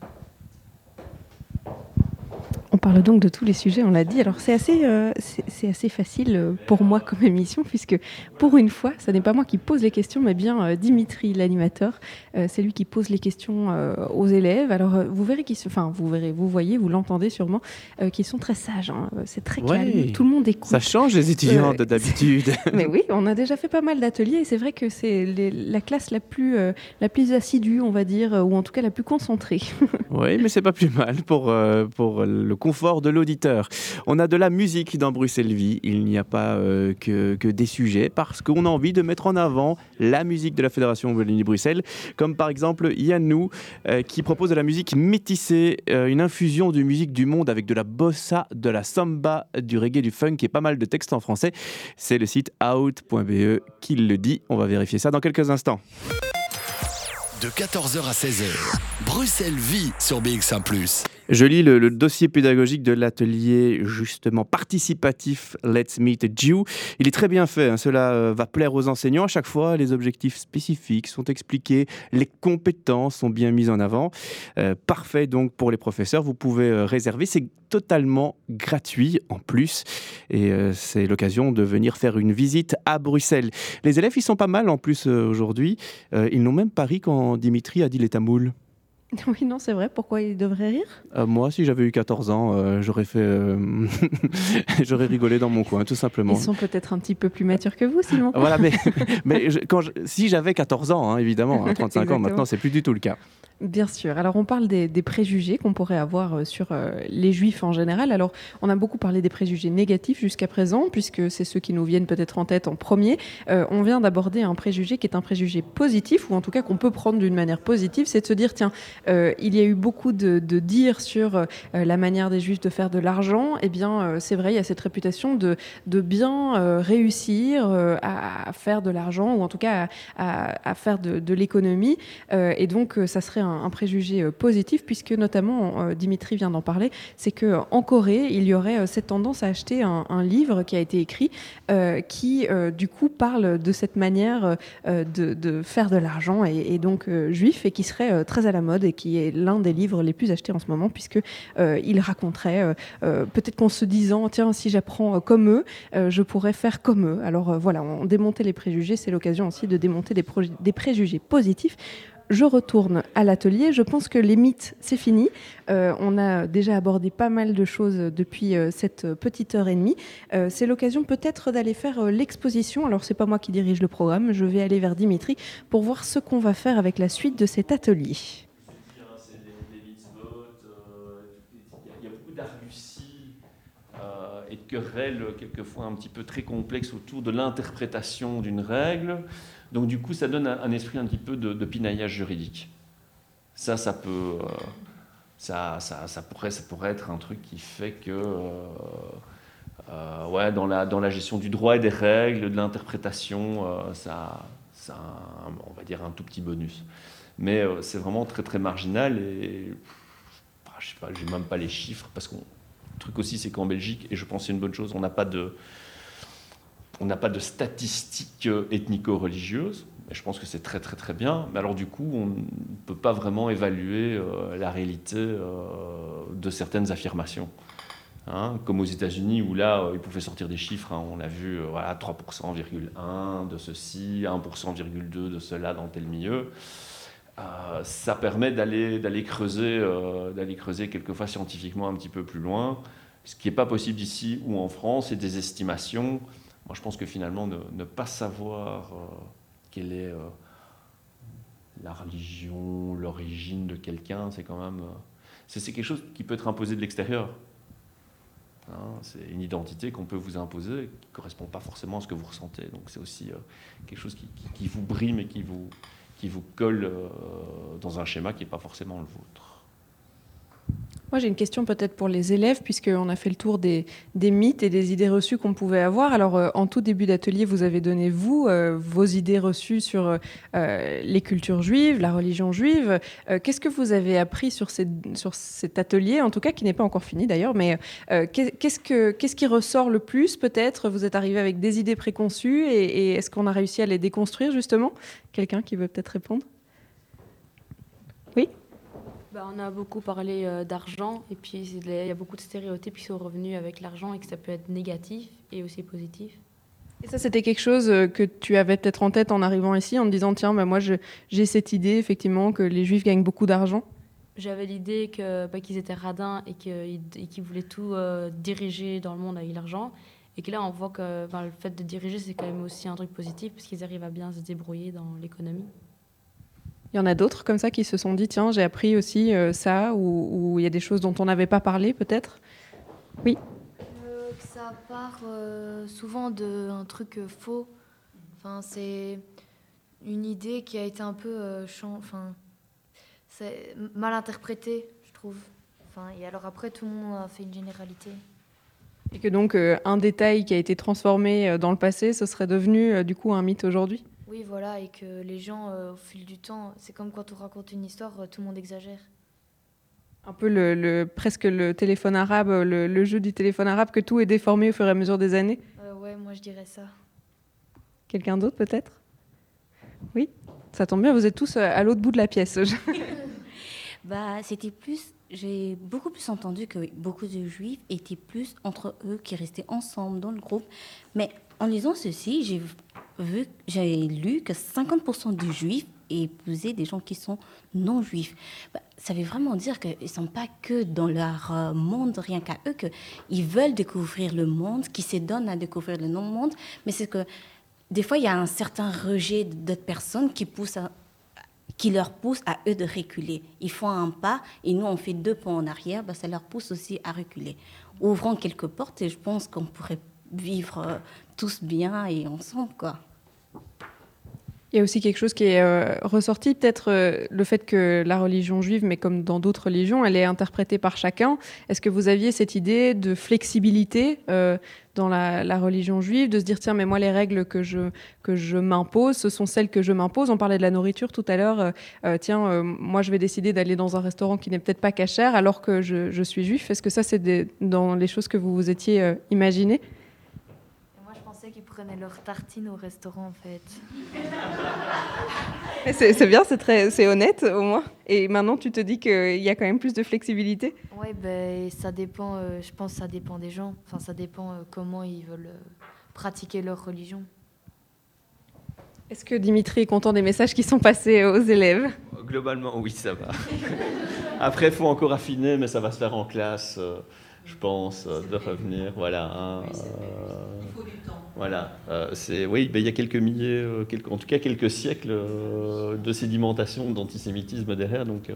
On parle donc de tous les sujets, on l'a dit. Alors c'est assez, euh, c'est assez facile euh, pour moi comme émission, puisque pour une fois, ce n'est pas moi qui pose les questions, mais bien euh, Dimitri, l'animateur. Euh, c'est lui qui pose les questions aux élèves. Alors vous verrez qu'ils, se- enfin vous verrez, vous voyez, vous l'entendez sûrement, qu'ils sont très sages. hein. C'est très calme. Ouais. Tout le monde écoute. Ça change les étudiants de d'habitude. Mais oui, on a déjà fait pas mal d'ateliers et c'est vrai que c'est les- la classe la plus, la plus assidue, on va dire, ou en tout cas la plus concentrée. Oui, mais c'est pas plus mal pour, pour le confort de l'auditeur. On a de la musique dans Bruxelles Vie. Il n'y a pas euh, que, que des sujets parce qu'on a envie de mettre en avant la musique de la Fédération Wallonie-Bruxelles, comme par exemple Yannou euh, qui propose de la musique métissée, euh, une infusion de musique du monde avec de la bossa, de la samba, du reggae, du funk et pas mal de textes en français. C'est le site out.be qui le dit. On va vérifier ça dans quelques instants. De 14h à 16h, Bruxelles vit sur BX1 ⁇ Je lis le, dossier pédagogique de l'atelier justement participatif Let's Meet Jew. Il est très bien fait, hein. cela euh, va plaire aux enseignants. À chaque fois, les objectifs spécifiques sont expliqués, les compétences sont bien mises en avant. Euh, parfait donc pour les professeurs, vous pouvez euh, réserver, c'est totalement gratuit en plus et c'est l'occasion de venir faire une visite à Bruxelles. Les élèves, ils sont pas mal en plus aujourd'hui. ils n'ont même pas ri quand Dimitri a dit les tamouls. Oui, non, c'est vrai. Pourquoi il devrait rire? Euh, Moi, si j'avais eu 14 ans, euh, j'aurais fait, euh, j'aurais rigolé dans mon coin, tout simplement. Ils sont peut-être un petit peu plus matures que vous, sinon. voilà, mais, mais quand si j'avais 14 ans, hein, évidemment, 35 hein, ans maintenant, c'est plus du tout le cas. Bien sûr. Alors on parle des, préjugés qu'on pourrait avoir euh, sur euh, les juifs en général. Alors on a beaucoup parlé des préjugés négatifs jusqu'à présent, puisque c'est ceux qui nous viennent peut-être en tête en premier. Euh, on vient d'aborder un préjugé qui est un préjugé positif, ou en tout cas qu'on peut prendre d'une manière positive, c'est de se dire, tiens, il y a eu beaucoup de, dires sur la manière des juifs de faire de l'argent. Eh bien, c'est vrai, il y a cette réputation de, de bien réussir à, faire de l'argent, ou en tout cas à, à faire de, de l'économie. et donc ça serait un, préjugé euh, positif, puisque notamment, euh, Dimitri vient d'en parler, c'est qu'en Corée, il y aurait euh, cette tendance à acheter un, livre qui a été écrit, qui du coup parle de cette manière de, faire de l'argent et, donc juif, et qui serait très à la mode et qui est l'un des livres les plus achetés en ce moment, puisque il raconterait, peut-être qu'en se disant, tiens, si j'apprends comme eux, je pourrais faire comme eux. Alors voilà, on démonter les préjugés, c'est l'occasion aussi de démonter des préjugés positifs je retourne à l'atelier. Je pense que les mythes, c'est fini. Euh, on a déjà abordé pas mal de choses depuis euh, cette petite heure et demie. Euh, c'est l'occasion peut-être d'aller faire l'exposition. Alors, c'est pas moi qui dirige le programme. Je vais aller vers Dimitri pour voir ce qu'on va faire avec la suite de cet atelier. Il y a beaucoup d'arguties et de querelles, quelquefois un petit peu très complexes autour de l'interprétation d'une règle. Donc du coup, ça donne un, esprit un petit peu de, pinaillage juridique. Ça, ça peut, euh, ça, ça, pourrait, ça pourrait être un truc qui fait que, euh, euh, ouais, dans la, dans la gestion du droit et des règles, de l'interprétation, ça, ça, on va dire un tout petit bonus. Mais c'est vraiment très très marginal et bah, je sais pas, j'ai même pas les chiffres parce qu'on, le truc aussi, c'est qu'en Belgique, et je pense c'est une bonne chose, on n'a pas de on n'a pas de statistiques euh, ethnico-religieuses. Je pense que c'est très très très bien. Mais alors du coup, on ne peut pas vraiment évaluer euh, la réalité euh, de certaines affirmations. Hein. comme aux États-Unis, où là, ils pouvaient sortir des chiffres. Hein. on a vu voilà, 3%,1 de ceci, 1%,2 de cela dans tel milieu. ça permet d'aller, creuser, d'aller creuser quelquefois scientifiquement un petit peu plus loin. Ce qui n'est pas possible ici ou en France, c'est des estimations moi, je pense que finalement, ne, pas savoir euh, quelle est euh, la religion, l'origine de quelqu'un, c'est quand même. Euh, c'est quelque chose qui peut être imposé de l'extérieur. Hein, c'est une identité qu'on peut vous imposer qui ne correspond pas forcément à ce que vous ressentez. Donc c'est aussi quelque chose qui, vous brime et qui vous, qui vous colle dans un schéma qui n'est pas forcément le vôtre. Moi, j'ai une question peut-être pour les élèves, puisqu'on a fait le tour des, mythes et des idées reçues qu'on pouvait avoir. Alors, euh, en tout début d'atelier, vous avez donné, vous, euh, vos idées reçues sur euh, les cultures juives, la religion juive. Qu'est-ce que vous avez appris sur, cet atelier, en tout cas, qui n'est pas encore fini d'ailleurs, mais qu'est-ce, que, qu'est-ce qui ressort le plus, peut-être? Vous êtes arrivé avec des idées préconçues, et est-ce qu'on a réussi à les déconstruire, justement? Quelqu'un qui veut peut-être répondre? Bah, on a beaucoup parlé euh, d'argent et puis il y a beaucoup de stéréotypes qui sont revenus avec l'argent et que ça peut être négatif et aussi positif. Et ça, c'était quelque chose euh, que tu avais peut-être en tête en arrivant ici, en te disant tiens, bah, moi j'ai cette idée effectivement que les juifs gagnent beaucoup d'argent J'avais l'idée que, bah, qu'ils étaient radins et qu'ils voulaient tout euh, diriger dans le monde avec l'argent. Et que là, on voit que le fait de diriger, c'est quand même aussi un truc positif parce qu'ils arrivent à bien se débrouiller dans l'économie. Il y en a d'autres comme ça qui se sont dit tiens, j'ai appris aussi euh, ça, ou il y a des choses dont on n'avait pas parlé peut-être? Oui euh, Ça part euh, souvent d'un truc faux. Enfin, c'est une idée qui a été un peu enfin, mal interprétée, je trouve. Enfin, et alors après, tout le monde a fait une généralité. Et que donc un détail qui a été transformé dans le passé, ce serait devenu du coup un mythe aujourd'hui? Oui, voilà, et que les gens, euh, au fil du temps, c'est comme quand on raconte une histoire, euh, tout le monde exagère. Un peu le, presque le téléphone arabe, le, jeu du téléphone arabe, que tout est déformé au fur et à mesure des années euh, Ouais, moi je dirais ça. Quelqu'un d'autre peut-être? Oui? Ça tombe bien, vous êtes tous à l'autre bout de la pièce. bah, C'était plus j'ai beaucoup plus entendu que beaucoup de juifs étaient plus entre eux, qui restaient ensemble dans le groupe. Mais en lisant ceci, j'ai vu, j'ai lu que 50% des juifs épousaient des gens qui sont non juifs. Bah, ça veut vraiment dire qu'ils ne sont pas que dans leur euh, monde, rien qu'à eux, qu'ils veulent découvrir le monde, qu'ils se donnent à découvrir le non-monde, mais c'est que des fois, il y a un certain rejet d'autres personnes qui qui leur pousse à eux de reculer. Ils font un pas et nous, on fait deux pas en arrière, ben, ça leur pousse aussi à reculer. Ouvrons quelques portes et je pense qu'on pourrait vivre euh, tous bien et ensemble, quoi. Il y a aussi quelque chose qui est euh, ressorti, peut-être euh, le fait que la religion juive, mais comme dans d'autres religions, elle est interprétée par chacun. Est-ce que vous aviez cette idée de flexibilité dans la, religion juive, de se dire tiens, mais moi les règles que je que je m'impose, ce sont celles que je m'impose. On parlait de la nourriture tout à l'heure. tiens, moi je vais décider d'aller dans un restaurant qui n'est peut-être pas cachère alors que je, je suis juif. Est-ce que ça c'est dans les choses que vous vous étiez imaginées? Prenaient leur tartine au restaurant en fait. c'est bien, c'est très, c'est honnête au moins. Et maintenant, tu te dis qu'il y a quand même plus de flexibilité? Ouais, ben ça dépend. Euh, je pense que ça dépend des gens. Enfin, ça dépend euh, comment ils veulent euh, pratiquer leur religion. Est-ce que Dimitri est content des messages qui sont passés aux élèves? Globalement, oui, ça va. Après, il faut encore affiner, mais ça va se faire en classe je pense, de revenir. Voilà. Hein, il faut du temps. Voilà, euh, c'est oui, ben, il y a quelques milliers, euh, quelques, en tout cas quelques siècles euh, de sédimentation d'antisémitisme derrière. Donc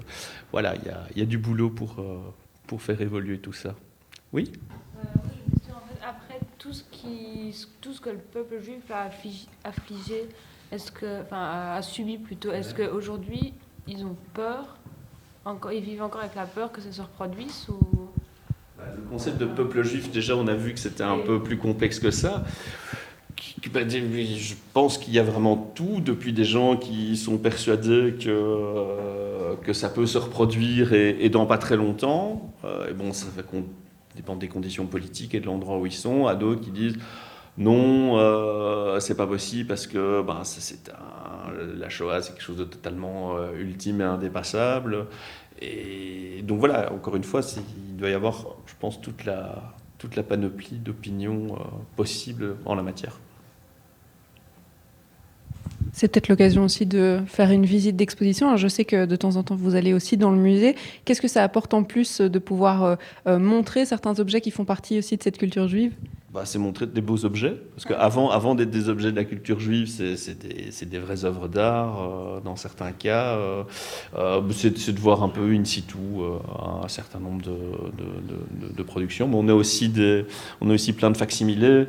voilà, il y, a, y a, du boulot pour, pour faire évoluer tout ça. Oui? Après tout ce, qui, tout ce que le peuple juif a affligé, est-ce que, enfin, a subi plutôt, est-ce qu'aujourd'hui ils ont peur, encore, ils vivent encore avec la peur que ça se reproduise ou le concept de peuple juif, déjà, on a vu que c'était un peu plus complexe que ça. Bah, je pense qu'il y a vraiment tout, depuis des gens qui sont persuadés que, euh, que ça peut se reproduire et, dans pas très longtemps. Euh, et bon, ça dépend des conditions politiques et de l'endroit où ils sont, à d'autres qui disent non, euh, c'est pas possible parce que c'est la Shoah, c'est quelque chose de totalement ultime et indépassable. Et donc voilà, encore une fois, il doit y avoir, je pense, toute la, panoplie d'opinions euh, possibles en la matière. C'est peut-être l'occasion aussi de faire une visite d'exposition. Je sais que de temps en temps, vous allez aussi dans le musée. Qu'est-ce que ça apporte en plus de pouvoir euh, euh, montrer certains objets qui font partie aussi de cette culture juive? Bah, c'est montrer des beaux objets. Parce qu'avant avant, d'être des objets de la culture juive, c'est des, des, vraies œuvres d'art, euh, dans certains cas. Euh, euh, c'est de voir un peu in situ un certain nombre de, de, de, productions. Mais on a aussi, des, on a aussi plein de facsimilés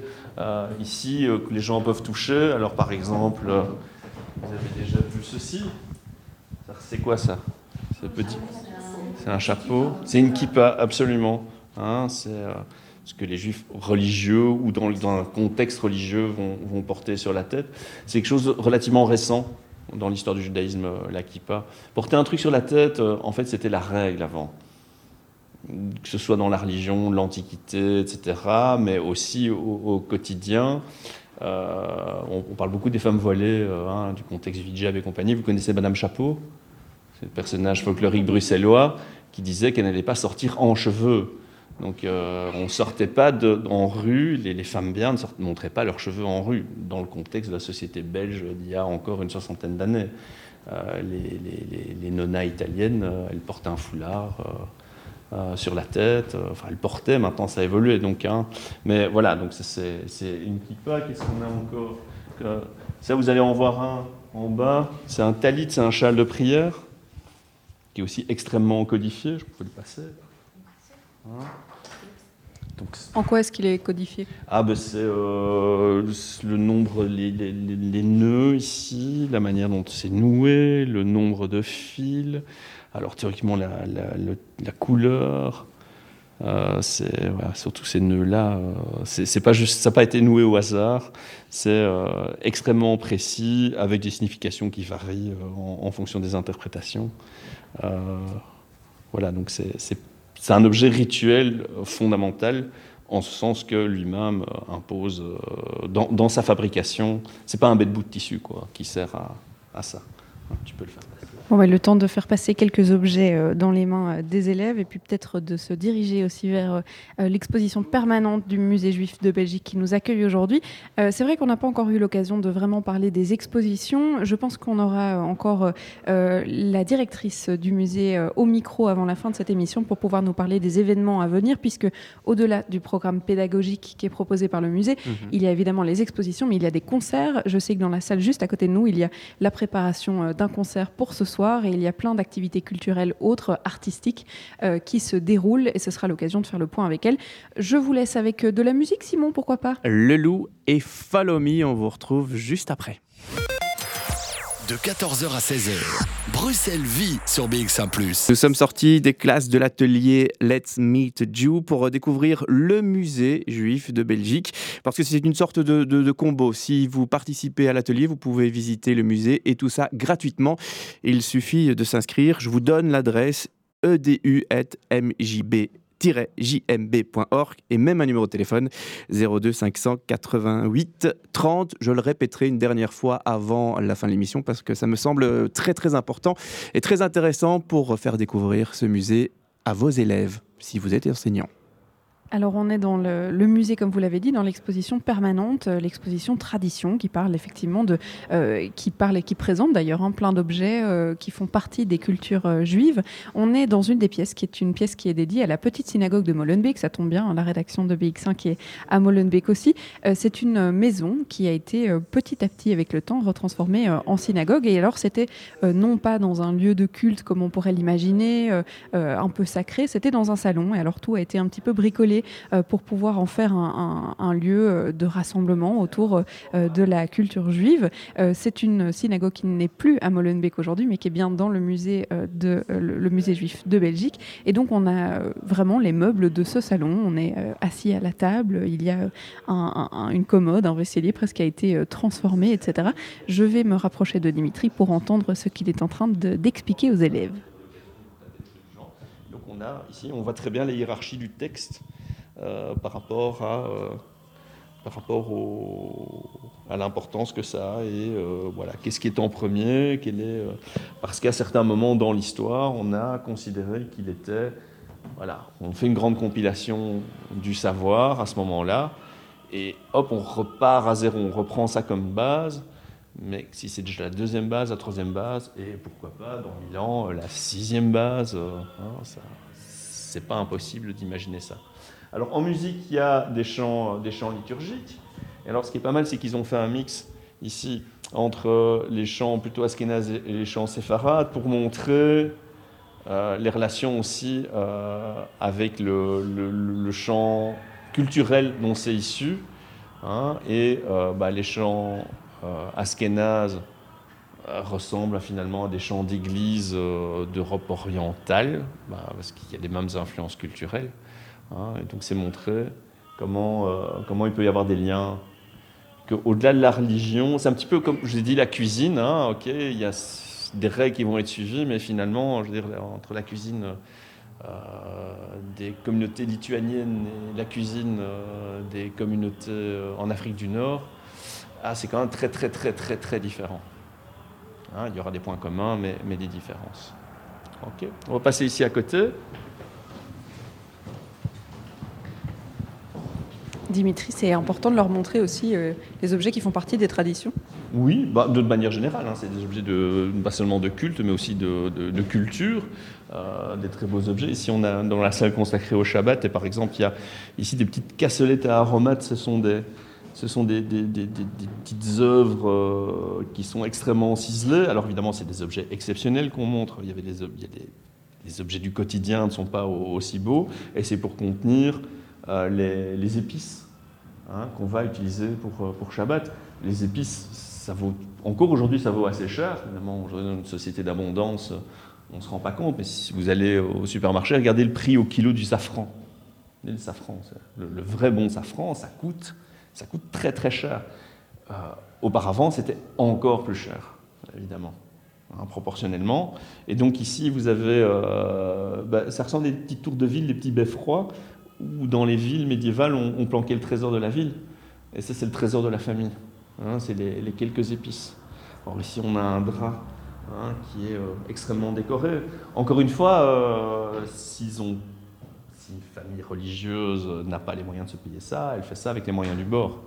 ici que les gens peuvent toucher. Alors, par exemple, vous avez déjà vu ceci. C'est quoi ça? C'est petit. C'est un chapeau. C'est une kippa, absolument. Hein, c'est ce que les juifs religieux ou dans, un contexte religieux vont, porter sur la tête. C'est quelque chose de relativement récent dans l'histoire du judaïsme, euh, la kippa. Porter un truc sur la tête, euh, en fait, c'était la règle avant. Que ce soit dans la religion, l'Antiquité, etc., mais aussi au, quotidien. Euh, on, parle beaucoup des femmes voilées, hein, du contexte hijab et compagnie. Vous connaissez Madame Chapeau? Le personnage folklorique bruxellois qui disait qu'elle n'allait pas sortir en cheveux. Donc euh, on ne sortait pas en rue, les, femmes bien ne montraient pas leurs cheveux en rue, dans le contexte de la société belge d'il y a encore une soixantaine d'années. Euh, les, les, nonas italiennes, euh, elles portent un foulard sur la tête, enfin elles portaient, maintenant ça a évolué. Donc, hein. mais voilà, donc c'est une kippa, qu'est-ce qu'on a encore Ça, vous allez en voir un en bas, c'est un talit, c'est un châle de prière, qui est aussi extrêmement codifié, je peux le passer. Hein? En quoi est-ce qu'il est codifié? Ah ben c'est euh, le nombre, les, nœuds ici, la manière dont c'est noué, le nombre de fils. Alors théoriquement la, couleur, euh, c'est surtout ces nœuds-là. Euh, c'est pas juste, ça n'a pas été noué au hasard. C'est extrêmement précis avec des significations qui varient en, en fonction des interprétations. voilà, donc c'est un objet rituel fondamental en ce sens que lui-même impose dans, dans, sa fabrication. C'est pas un bête bout de tissu quoi, qui sert à, à ça. Tu peux le faire. Bon, bah, le temps de faire passer quelques objets euh, dans les mains euh, des élèves et puis peut-être de se diriger aussi vers euh, l'exposition permanente du musée juif de Belgique qui nous accueille aujourd'hui. c'est vrai qu'on n'a pas encore eu l'occasion de vraiment parler des expositions. Je pense qu'on aura encore la directrice du musée au micro avant la fin de cette émission pour pouvoir nous parler des événements à venir puisque au-delà du programme pédagogique qui est proposé par le musée, mhm. il y a évidemment les expositions mais il y a des concerts. Je sais que dans la salle juste à côté de nous, il y a la préparation d'un concert pour ce soir et il y a plein d'activités culturelles autres, artistiques, euh, qui se déroulent et ce sera l'occasion de faire le point avec elle. Je vous laisse avec euh, de la musique, Simon, pourquoi pas? Le loup et Follow Me, on vous retrouve juste après de 14h à 16h. Bruxelles vit sur BX1 ⁇ Nous sommes sortis des classes de l'atelier Let's Meet Jew pour découvrir le musée juif de Belgique, parce que c'est une sorte de, de, combo. Si vous participez à l'atelier, vous pouvez visiter le musée et tout ça gratuitement. Il suffit de s'inscrire. Je vous donne l'adresse edu.mjb jmb.org et même un numéro de téléphone 02 588 30. Je le répéterai une dernière fois avant la fin de l'émission parce que ça me semble très très important et très intéressant pour faire découvrir ce musée à vos élèves si vous êtes enseignant. Alors on est dans le, musée, comme vous l'avez dit, dans l'exposition permanente, euh, l'exposition tradition, qui parle effectivement de, euh, qui parle et qui présente d'ailleurs un plein d'objets euh, qui font partie des cultures juives. On est dans une des pièces qui est une pièce qui est dédiée à la petite synagogue de Molenbeek. Ça tombe bien, la rédaction de BX1 qui est à Molenbeek aussi. c'est une maison qui a été petit à petit avec le temps retransformée en synagogue. Et alors c'était non pas dans un lieu de culte comme on pourrait l'imaginer, un peu sacré, c'était dans un salon. Et alors tout a été un petit peu bricolé euh, pour pouvoir en faire un, lieu euh, de rassemblement autour euh, de la culture juive. c'est une synagogue qui n'est plus à Molenbeek aujourd'hui, mais qui est bien dans le musée, de, le, musée juif de Belgique. Et donc on a vraiment les meubles de ce salon. On est assis à la table, il y a une commode, un vaisselier presque qui a été transformé, etc. Je vais me rapprocher de Dimitri pour entendre ce qu'il est en train d'expliquer aux élèves. Donc on a ici, on voit très bien la hiérarchie du texte par rapport à, euh, par rapport à l'importance que ça a et euh, voilà, qu'est-ce qui est en premier, quel est, parce qu'à certains moments dans l'histoire, on a considéré qu'il était, voilà, on fait une grande compilation du savoir à ce moment-là, et hop, on repart à zéro, on reprend ça comme base, mais si c'est déjà la deuxième base, la troisième base, et pourquoi pas dans mille ans, la sixième base, hein, c'est pas impossible d'imaginer ça. Alors en musique, il y a des chants, des chants liturgiques. Et alors ce qui est pas mal, c'est qu'ils ont fait un mix ici entre les chants plutôt askénazes et les chants séfarades pour montrer euh, les relations aussi euh, avec le, chant culturel dont c'est issu. Hein. et euh, bah, les chants askénazes ressemblent finalement à des chants d'église d'Europe orientale, bah, parce qu'il y a les mêmes influences culturelles. Hein, et donc c'est montrer comment, euh, comment il peut y avoir des liens. Au-delà de la religion, c'est un petit peu comme je ai dit la cuisine. Hein, ok, il y a des règles qui vont être suivies, mais finalement, je veux dire, entre la cuisine euh, des communautés lituaniennes et la cuisine euh, des communautés en Afrique du Nord, ah, c'est quand même très très très très très différent. Hein, il y aura des points communs, mais, mais des différences. Ok, on va passer ici à côté. Dimitri, c'est important de leur montrer aussi euh, les objets qui font partie des traditions Oui, bah, de manière générale. Hein, c'est des objets de, pas seulement de culte, mais aussi de, culture. Euh, des très beaux objets. Ici, on a dans la salle consacrée au Shabbat, et par exemple, il y a ici des petites cassolettes à aromates. Ce sont des, ce sont des, petites œuvres euh, qui sont extrêmement ciselées. Alors évidemment, c'est des objets exceptionnels qu'on montre. Il y avait des, les objets du quotidien ne sont pas aussi beaux, et c'est pour contenir euh, les, épices hein, qu'on va utiliser pour, euh, pour Shabbat. Les épices, ça vaut, encore aujourd'hui, ça vaut assez cher. Évidemment, dans une société d'abondance, on ne se rend pas compte, mais si vous allez au supermarché, regardez le prix au kilo du safran. Le safran, le, vrai bon safran, ça coûte, ça coûte très très cher. Euh, auparavant, c'était encore plus cher, évidemment. hein, proportionnellement. Et donc ici, vous avez, bah, ça ressemble à des petites tours de ville, des petits beffrois, où dans les villes médiévales, on, planquait le trésor de la ville. Et ça, c'est le trésor de la famille. Hein, c'est les, quelques épices. Alors ici, on a un drap hein, qui est extrêmement décoré. Encore une fois, s'ils ont une famille religieuse n'a pas les moyens de se payer ça, elle fait ça avec les moyens du bord.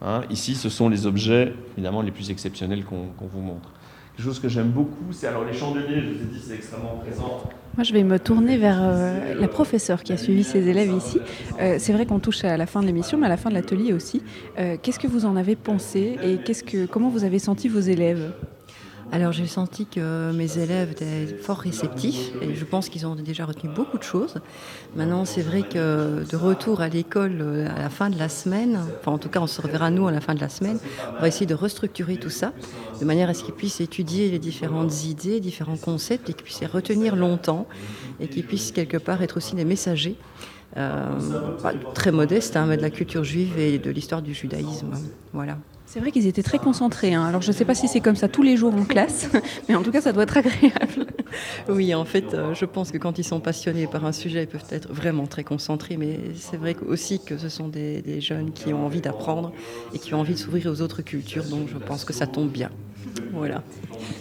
Hein. Ici, ce sont les objets, évidemment, les plus exceptionnels qu'on vous montre. Quelque chose que j'aime beaucoup, c'est alors les chandeliers, je vous ai dit, c'est extrêmement présent. Moi, je vais me tourner vers euh, la professeure qui a suivi ses élèves ici. Euh, c'est vrai qu'on touche à la fin de l'émission, mais à la fin de l'atelier aussi. Euh, qu'est-ce que vous en avez pensé et que, comment vous avez senti vos élèves? Alors j'ai senti que mes élèves étaient fort réceptifs et je pense qu'ils ont déjà retenu beaucoup de choses. Maintenant c'est vrai que de retour à l'école euh, à la fin de la semaine, enfin en tout cas on se reverra nous à la fin de la semaine, on va essayer de restructurer tout ça de manière à ce qu'ils puissent étudier les différentes idées, différents concepts et qu'ils puissent les retenir longtemps et qu'ils puissent quelque part être aussi des messagers. Euh, très modestes, hein, mais de la culture juive et de l'histoire du judaïsme. Voilà. C'est vrai qu'ils étaient très concentrés. Hein. Alors je ne sais pas si c'est comme ça tous les jours en classe, mais en tout cas ça doit être agréable. Oui, en fait, euh, je pense que quand ils sont passionnés par un sujet, ils peuvent être vraiment très concentrés, mais c'est vrai aussi que ce sont des, des jeunes qui ont envie d'apprendre et qui ont envie de s'ouvrir aux autres cultures, donc je pense que ça tombe bien. Voilà.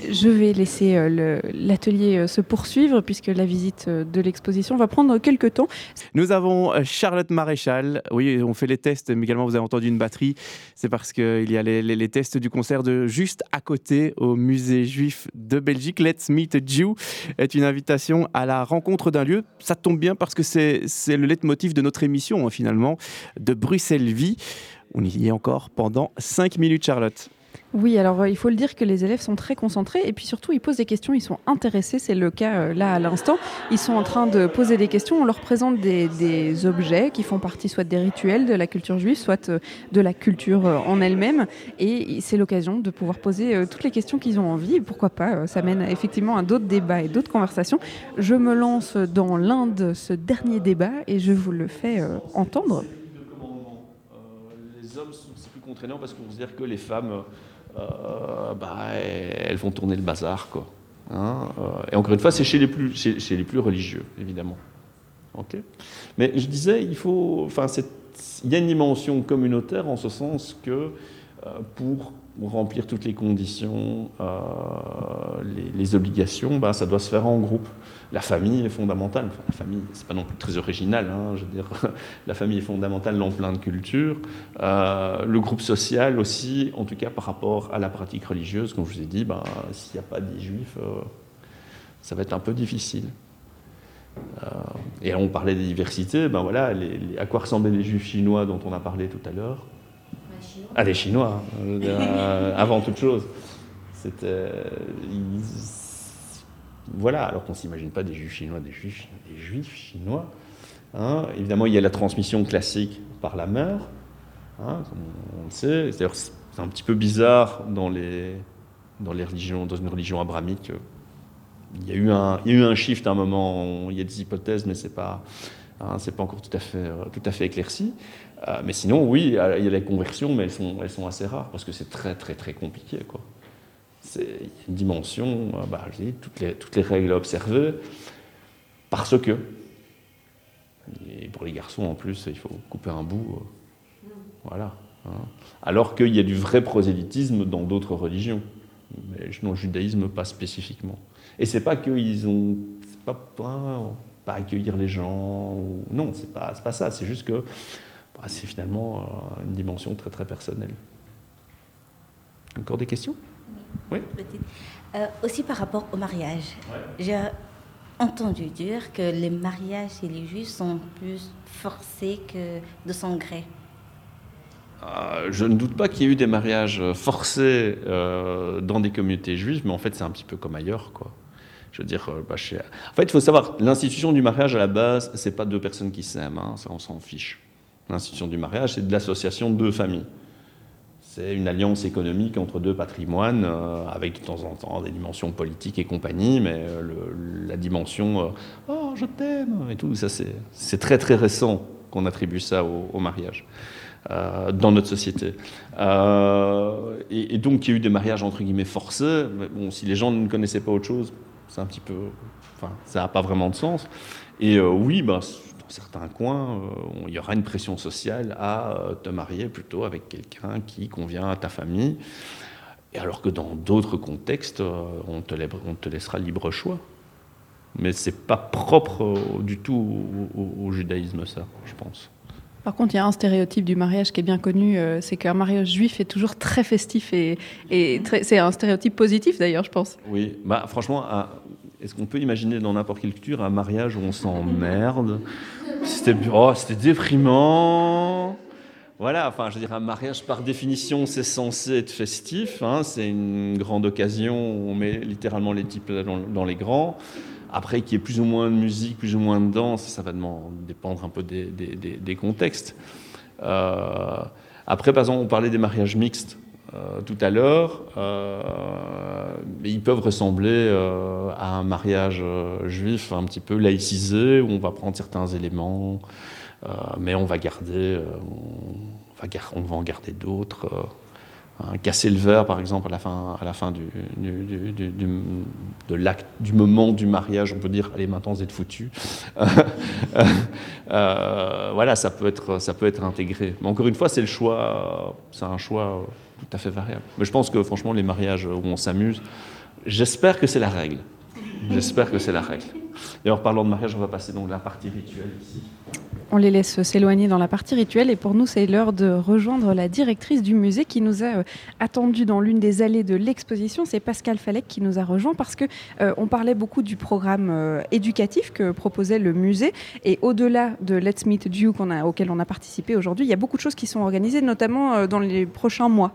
Je vais laisser euh, l'atelier euh, se poursuivre puisque la visite euh, de l'exposition va prendre quelques temps. Nous avons Charlotte Maréchal. Oui, on fait les tests, mais également vous avez entendu une batterie. C'est parce qu'il y a les, tests du concert de juste à côté au musée juif de Belgique. Let's Meet a Jew est une invitation à la rencontre d'un lieu. Ça tombe bien parce que c'est le leitmotiv de notre émission hein, finalement, de Bruxelles Vie. On y est encore pendant 5 minutes, Charlotte. Oui, alors euh, il faut le dire que les élèves sont très concentrés et puis surtout ils posent des questions, ils sont intéressés, c'est le cas euh, là à l'instant. Ils sont en train de poser des questions, on leur présente des, objets qui font partie soit des rituels de la culture juive, soit euh, de la culture en elle-même et c'est l'occasion de pouvoir poser toutes les questions qu'ils ont envie pourquoi pas, ça mène effectivement à d'autres débats et d'autres conversations. Je me lance dans l'un de ce dernier débat et je vous le fais entendre. Plus contraignants parce qu'on considère que les femmes euh, bah, elles vont tourner le bazar. Quoi. Hein, euh, et encore une fois, c'est chez les plus, chez, les plus religieux, évidemment. Ok? Mais je disais, il faut, enfin, il y a une dimension communautaire en ce sens que euh, pour remplir toutes les conditions, les, les, obligations, bah, ça doit se faire en groupe la famille est fondamentale. la famille, c'est pas non plus très original. Hein, je veux dire, la famille est fondamentale dans plein de cultures. Euh, le groupe social aussi, en tout cas par rapport à la pratique religieuse, comme je vous ai dit, ben, s'il n'y a pas des juifs, euh, ça va être un peu difficile. Euh, et on parlait des diversités, ben voilà, à quoi ressemblaient les juifs chinois dont on a parlé tout à l'heure? Ah, les Chinois, hein, avant toute chose. C'était, voilà, alors qu'on ne s'imagine pas des juifs chinois, des juifs, des juifs chinois. Hein. Évidemment, il y a la transmission classique par la mère, hein, comme on le sait. C'est un petit peu bizarre dans, les, dans, les religions, dans une religion abramique. Il y, a eu un, il y a eu un shift à un moment, il y a des hypothèses, mais ce n'est pas, hein, pas encore tout à fait, tout à fait éclairci. Euh, mais sinon, oui, il y a les conversions, mais elles sont, elles sont assez rares parce que c'est très, très, très compliqué. Quoi c'est une dimension, euh, bah, toutes, les, toutes les règles à observer, parce que, et pour les garçons en plus, il faut couper un bout, euh, voilà. Hein. Alors qu'il y a du vrai prosélytisme dans d'autres religions, mais dans le judaïsme pas spécifiquement. Et c'est pas qu'ils ont, pas, accueillir les gens, non, c'est pas, pas ça, c'est juste que bah, c'est finalement euh, une dimension très très personnelle. Encore des questions? Oui. Euh, aussi par rapport au mariage. J'ai entendu dire que les mariages chez les juifs sont plus forcés que de son gré. Euh, je ne doute pas qu'il y ait eu des mariages forcés euh, dans des communautés juives, mais en fait c'est un petit peu comme ailleurs, quoi. Je veux dire, bah, en fait, il faut savoir, l'institution du mariage à la base, c'est pas deux personnes qui s'aiment, hein, ça on s'en fiche. L'institution du mariage, c'est de l'association de deux familles. C'est une alliance économique entre deux patrimoines, euh, avec de temps en temps des dimensions politiques et compagnie, mais euh, la dimension euh, Oh, je t'aime !» et tout, ça c'est très très récent qu'on attribue ça au, mariage. dans notre société. Et, donc, il y a eu des mariages entre guillemets forcés. bon, si les gens ne connaissaient pas autre chose, c'est un petit peu. Enfin, ça n'a pas vraiment de sens. Et oui, bah, certains coins, il y aura une pression sociale à te marier plutôt avec quelqu'un qui convient à ta famille. Et alors que dans d'autres contextes, on te, on te laissera libre choix. Mais c'est pas propre du tout au, judaïsme, ça, je pense. Par contre, il y a un stéréotype du mariage qui est bien connu, euh, c'est qu'un mariage juif est toujours très festif et, et c'est un stéréotype positif d'ailleurs, je pense. Oui, bah, franchement, est-ce qu'on peut imaginer dans n'importe quelle culture un mariage où on s'emmerde? C'était oh, déprimant. Voilà, enfin, je veux dire, un mariage par définition, c'est censé être festif. Hein, c'est une grande occasion où on met littéralement les types dans les grands. Après, qu'il y ait plus ou moins de musique, plus ou moins de danse, ça va dépendre un peu des, contextes. Euh, après, par exemple, on parlait des mariages mixtes euh, tout à l'heure. Euh, ils peuvent ressembler à un mariage juif un petit peu laïcisé, où on va prendre certains éléments, mais on va garder, on va en garder d'autres casser le verre, par exemple, à la fin, à la fin du, moment du mariage, on peut dire, allez, maintenant vous êtes foutus. Euh, voilà, ça peut, être, ça peut être intégré. Mais encore une fois, c'est le choix, c'est un choix tout à fait variable. Mais je pense que, franchement, les mariages où on s'amuse, j'espère que c'est la règle. J'espère que c'est la règle. D'ailleurs, parlant de mariage, on va passer donc la partie rituelle ici. On les laisse s'éloigner dans la partie rituelle et pour nous, c'est l'heure de rejoindre la directrice du musée qui nous a euh, attendu dans l'une des allées de l'exposition. C'est Pascal Falek qui nous a rejoint parce que euh, on parlait beaucoup du programme euh, éducatif que proposait le musée et au-delà de Let's Meet You auquel on a participé aujourd'hui, il y a beaucoup de choses qui sont organisées, notamment dans les prochains mois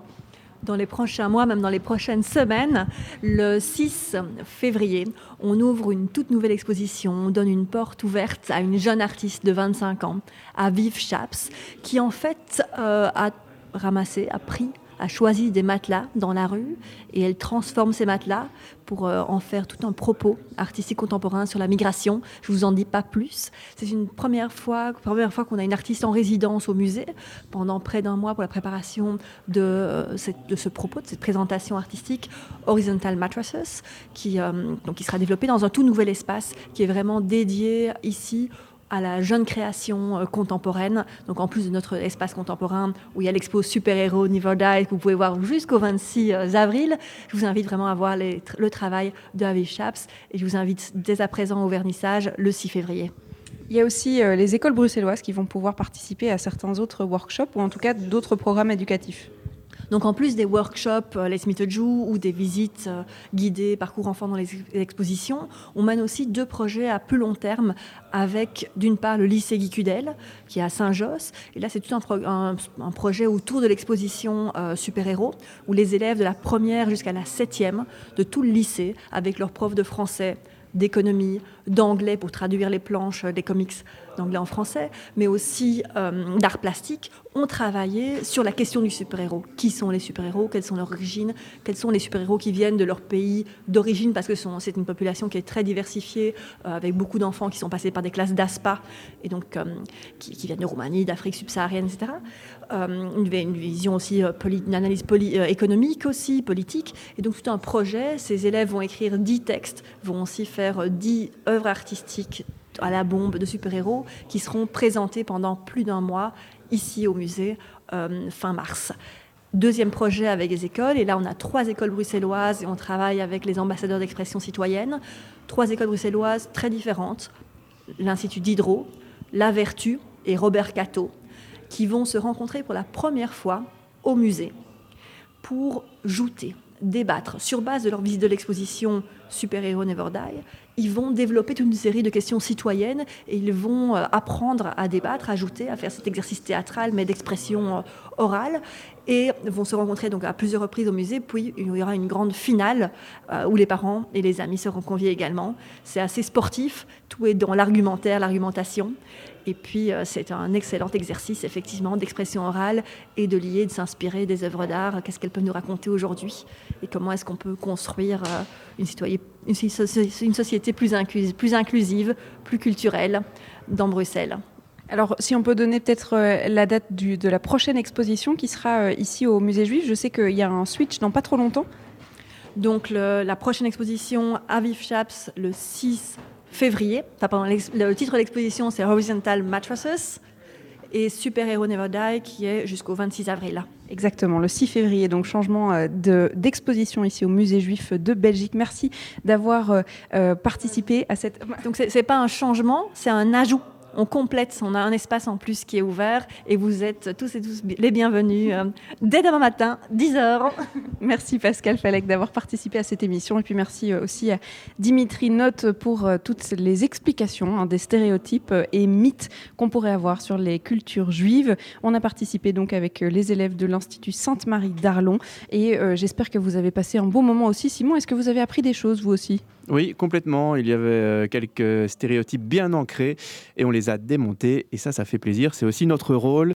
dans les prochains mois, même dans les prochaines semaines. Le 6 février, on ouvre une toute nouvelle exposition, on donne une porte ouverte à une jeune artiste de 25 ans, à Vive Chaps, qui en fait euh, a ramassé, a pris a choisi des matelas dans la rue et elle transforme ces matelas pour euh, en faire tout un propos artistique contemporain sur la migration. Je vous en dis pas plus. C'est une première fois, première fois qu'on a une artiste en résidence au musée pendant près d'un mois pour la préparation de, euh, de, ce propos, de cette présentation artistique Horizontal Mattresses, qui, euh, donc, qui sera développée dans un tout nouvel espace qui est vraiment dédié ici à la jeune création euh, contemporaine. Donc en plus de notre espace contemporain où il y a l'expo Super Héros Never Die que vous pouvez voir jusqu'au 26 euh, avril, je vous invite vraiment à voir le travail de Aviv Chaps et je vous invite dès à présent au vernissage le 6 février. Il y a aussi euh, les écoles bruxelloises qui vont pouvoir participer à certains autres workshops ou en tout cas d'autres programmes éducatifs. Donc en plus des workshops, euh, les Smith ou des visites euh, guidées, parcours enfants dans les expositions, on mène aussi deux projets à plus long terme avec d'une part le lycée Guy Cudel qui est à Saint-Josse. Et là c'est tout un, projet autour de l'exposition euh, super-héros où les élèves de la première jusqu'à la septième de tout le lycée avec leurs profs de français, d'économie, d'anglais pour traduire les planches des comics d'anglais en français, mais aussi euh, d'art plastique, ont travaillé sur la question du super-héros. Qui sont les super-héros? Quelles sont leurs origines? Quels sont les super-héros qui viennent de leur pays d'origine? Parce que c'est une population qui est très diversifiée, euh, avec beaucoup d'enfants qui sont passés par des classes d'ASPA, et donc euh, qui, viennent de Roumanie, d'Afrique subsaharienne, etc. une, une, vision aussi, une analyse économique aussi, politique. Et donc tout un projet, ces élèves vont écrire dix textes, vont aussi faire dix œuvres artistiques à la bombe de super-héros qui seront présentés pendant plus d'un mois ici au musée euh, fin mars. Deuxième projet avec les écoles, et là on a trois écoles bruxelloises et on travaille avec les ambassadeurs d'expression citoyenne. Trois écoles bruxelloises très différentes, l'Institut Diderot, La Vertu et Robert Cato, qui vont se rencontrer pour la première fois au musée pour jouter, débattre sur base de leur visite de l'exposition Super Hero Never Die ils vont développer toute une série de questions citoyennes et ils vont euh, apprendre à débattre, à ajouter, à faire cet exercice théâtral mais d'expression euh, orale et vont se rencontrer donc à plusieurs reprises au musée. Puis il y aura une grande finale euh, où les parents et les amis seront conviés également. C'est assez sportif, tout est dans l'argumentaire, l'argumentation. Et puis c'est un excellent exercice effectivement d'expression orale et de lier, de s'inspirer des œuvres d'art. Qu'est-ce qu'elles peuvent nous raconter aujourd'hui et comment est-ce qu'on peut construire une, une société plus inclusive, plus, inclusive, plus culturelle dans Bruxelles? Alors, si on peut donner peut-être euh, la date du, de la prochaine exposition qui sera euh, ici au Musée Juif, je sais qu'il y a un switch dans pas trop longtemps. Donc, le, la prochaine exposition à Viv Chaps, le 6 février. Enfin, le titre de l'exposition, c'est Horizontal Mattresses et Super Hero Never Die, qui est jusqu'au 26 avril. Exactement, le 6 février, donc changement euh, de, d'exposition ici au Musée Juif de Belgique. Merci d'avoir euh, euh, participé à cette... Donc, c'est pas un changement, c'est un ajout on complète, on a un espace en plus qui est ouvert et vous êtes tous et tous les bienvenus euh, dès demain matin, 10h. Merci Pascal Falek d'avoir participé à cette émission et puis merci euh, aussi à Dimitri Note pour euh, toutes les explications hein, des stéréotypes et mythes qu'on pourrait avoir sur les cultures juives. On a participé donc avec les élèves de l'Institut Sainte-Marie d'Arlon et j'espère que vous avez passé un bon moment aussi. Simon, est-ce que vous avez appris des choses vous aussi? Oui, complètement. Il y avait quelques stéréotypes bien ancrés et on les a démontés et ça, ça fait plaisir. C'est aussi notre rôle.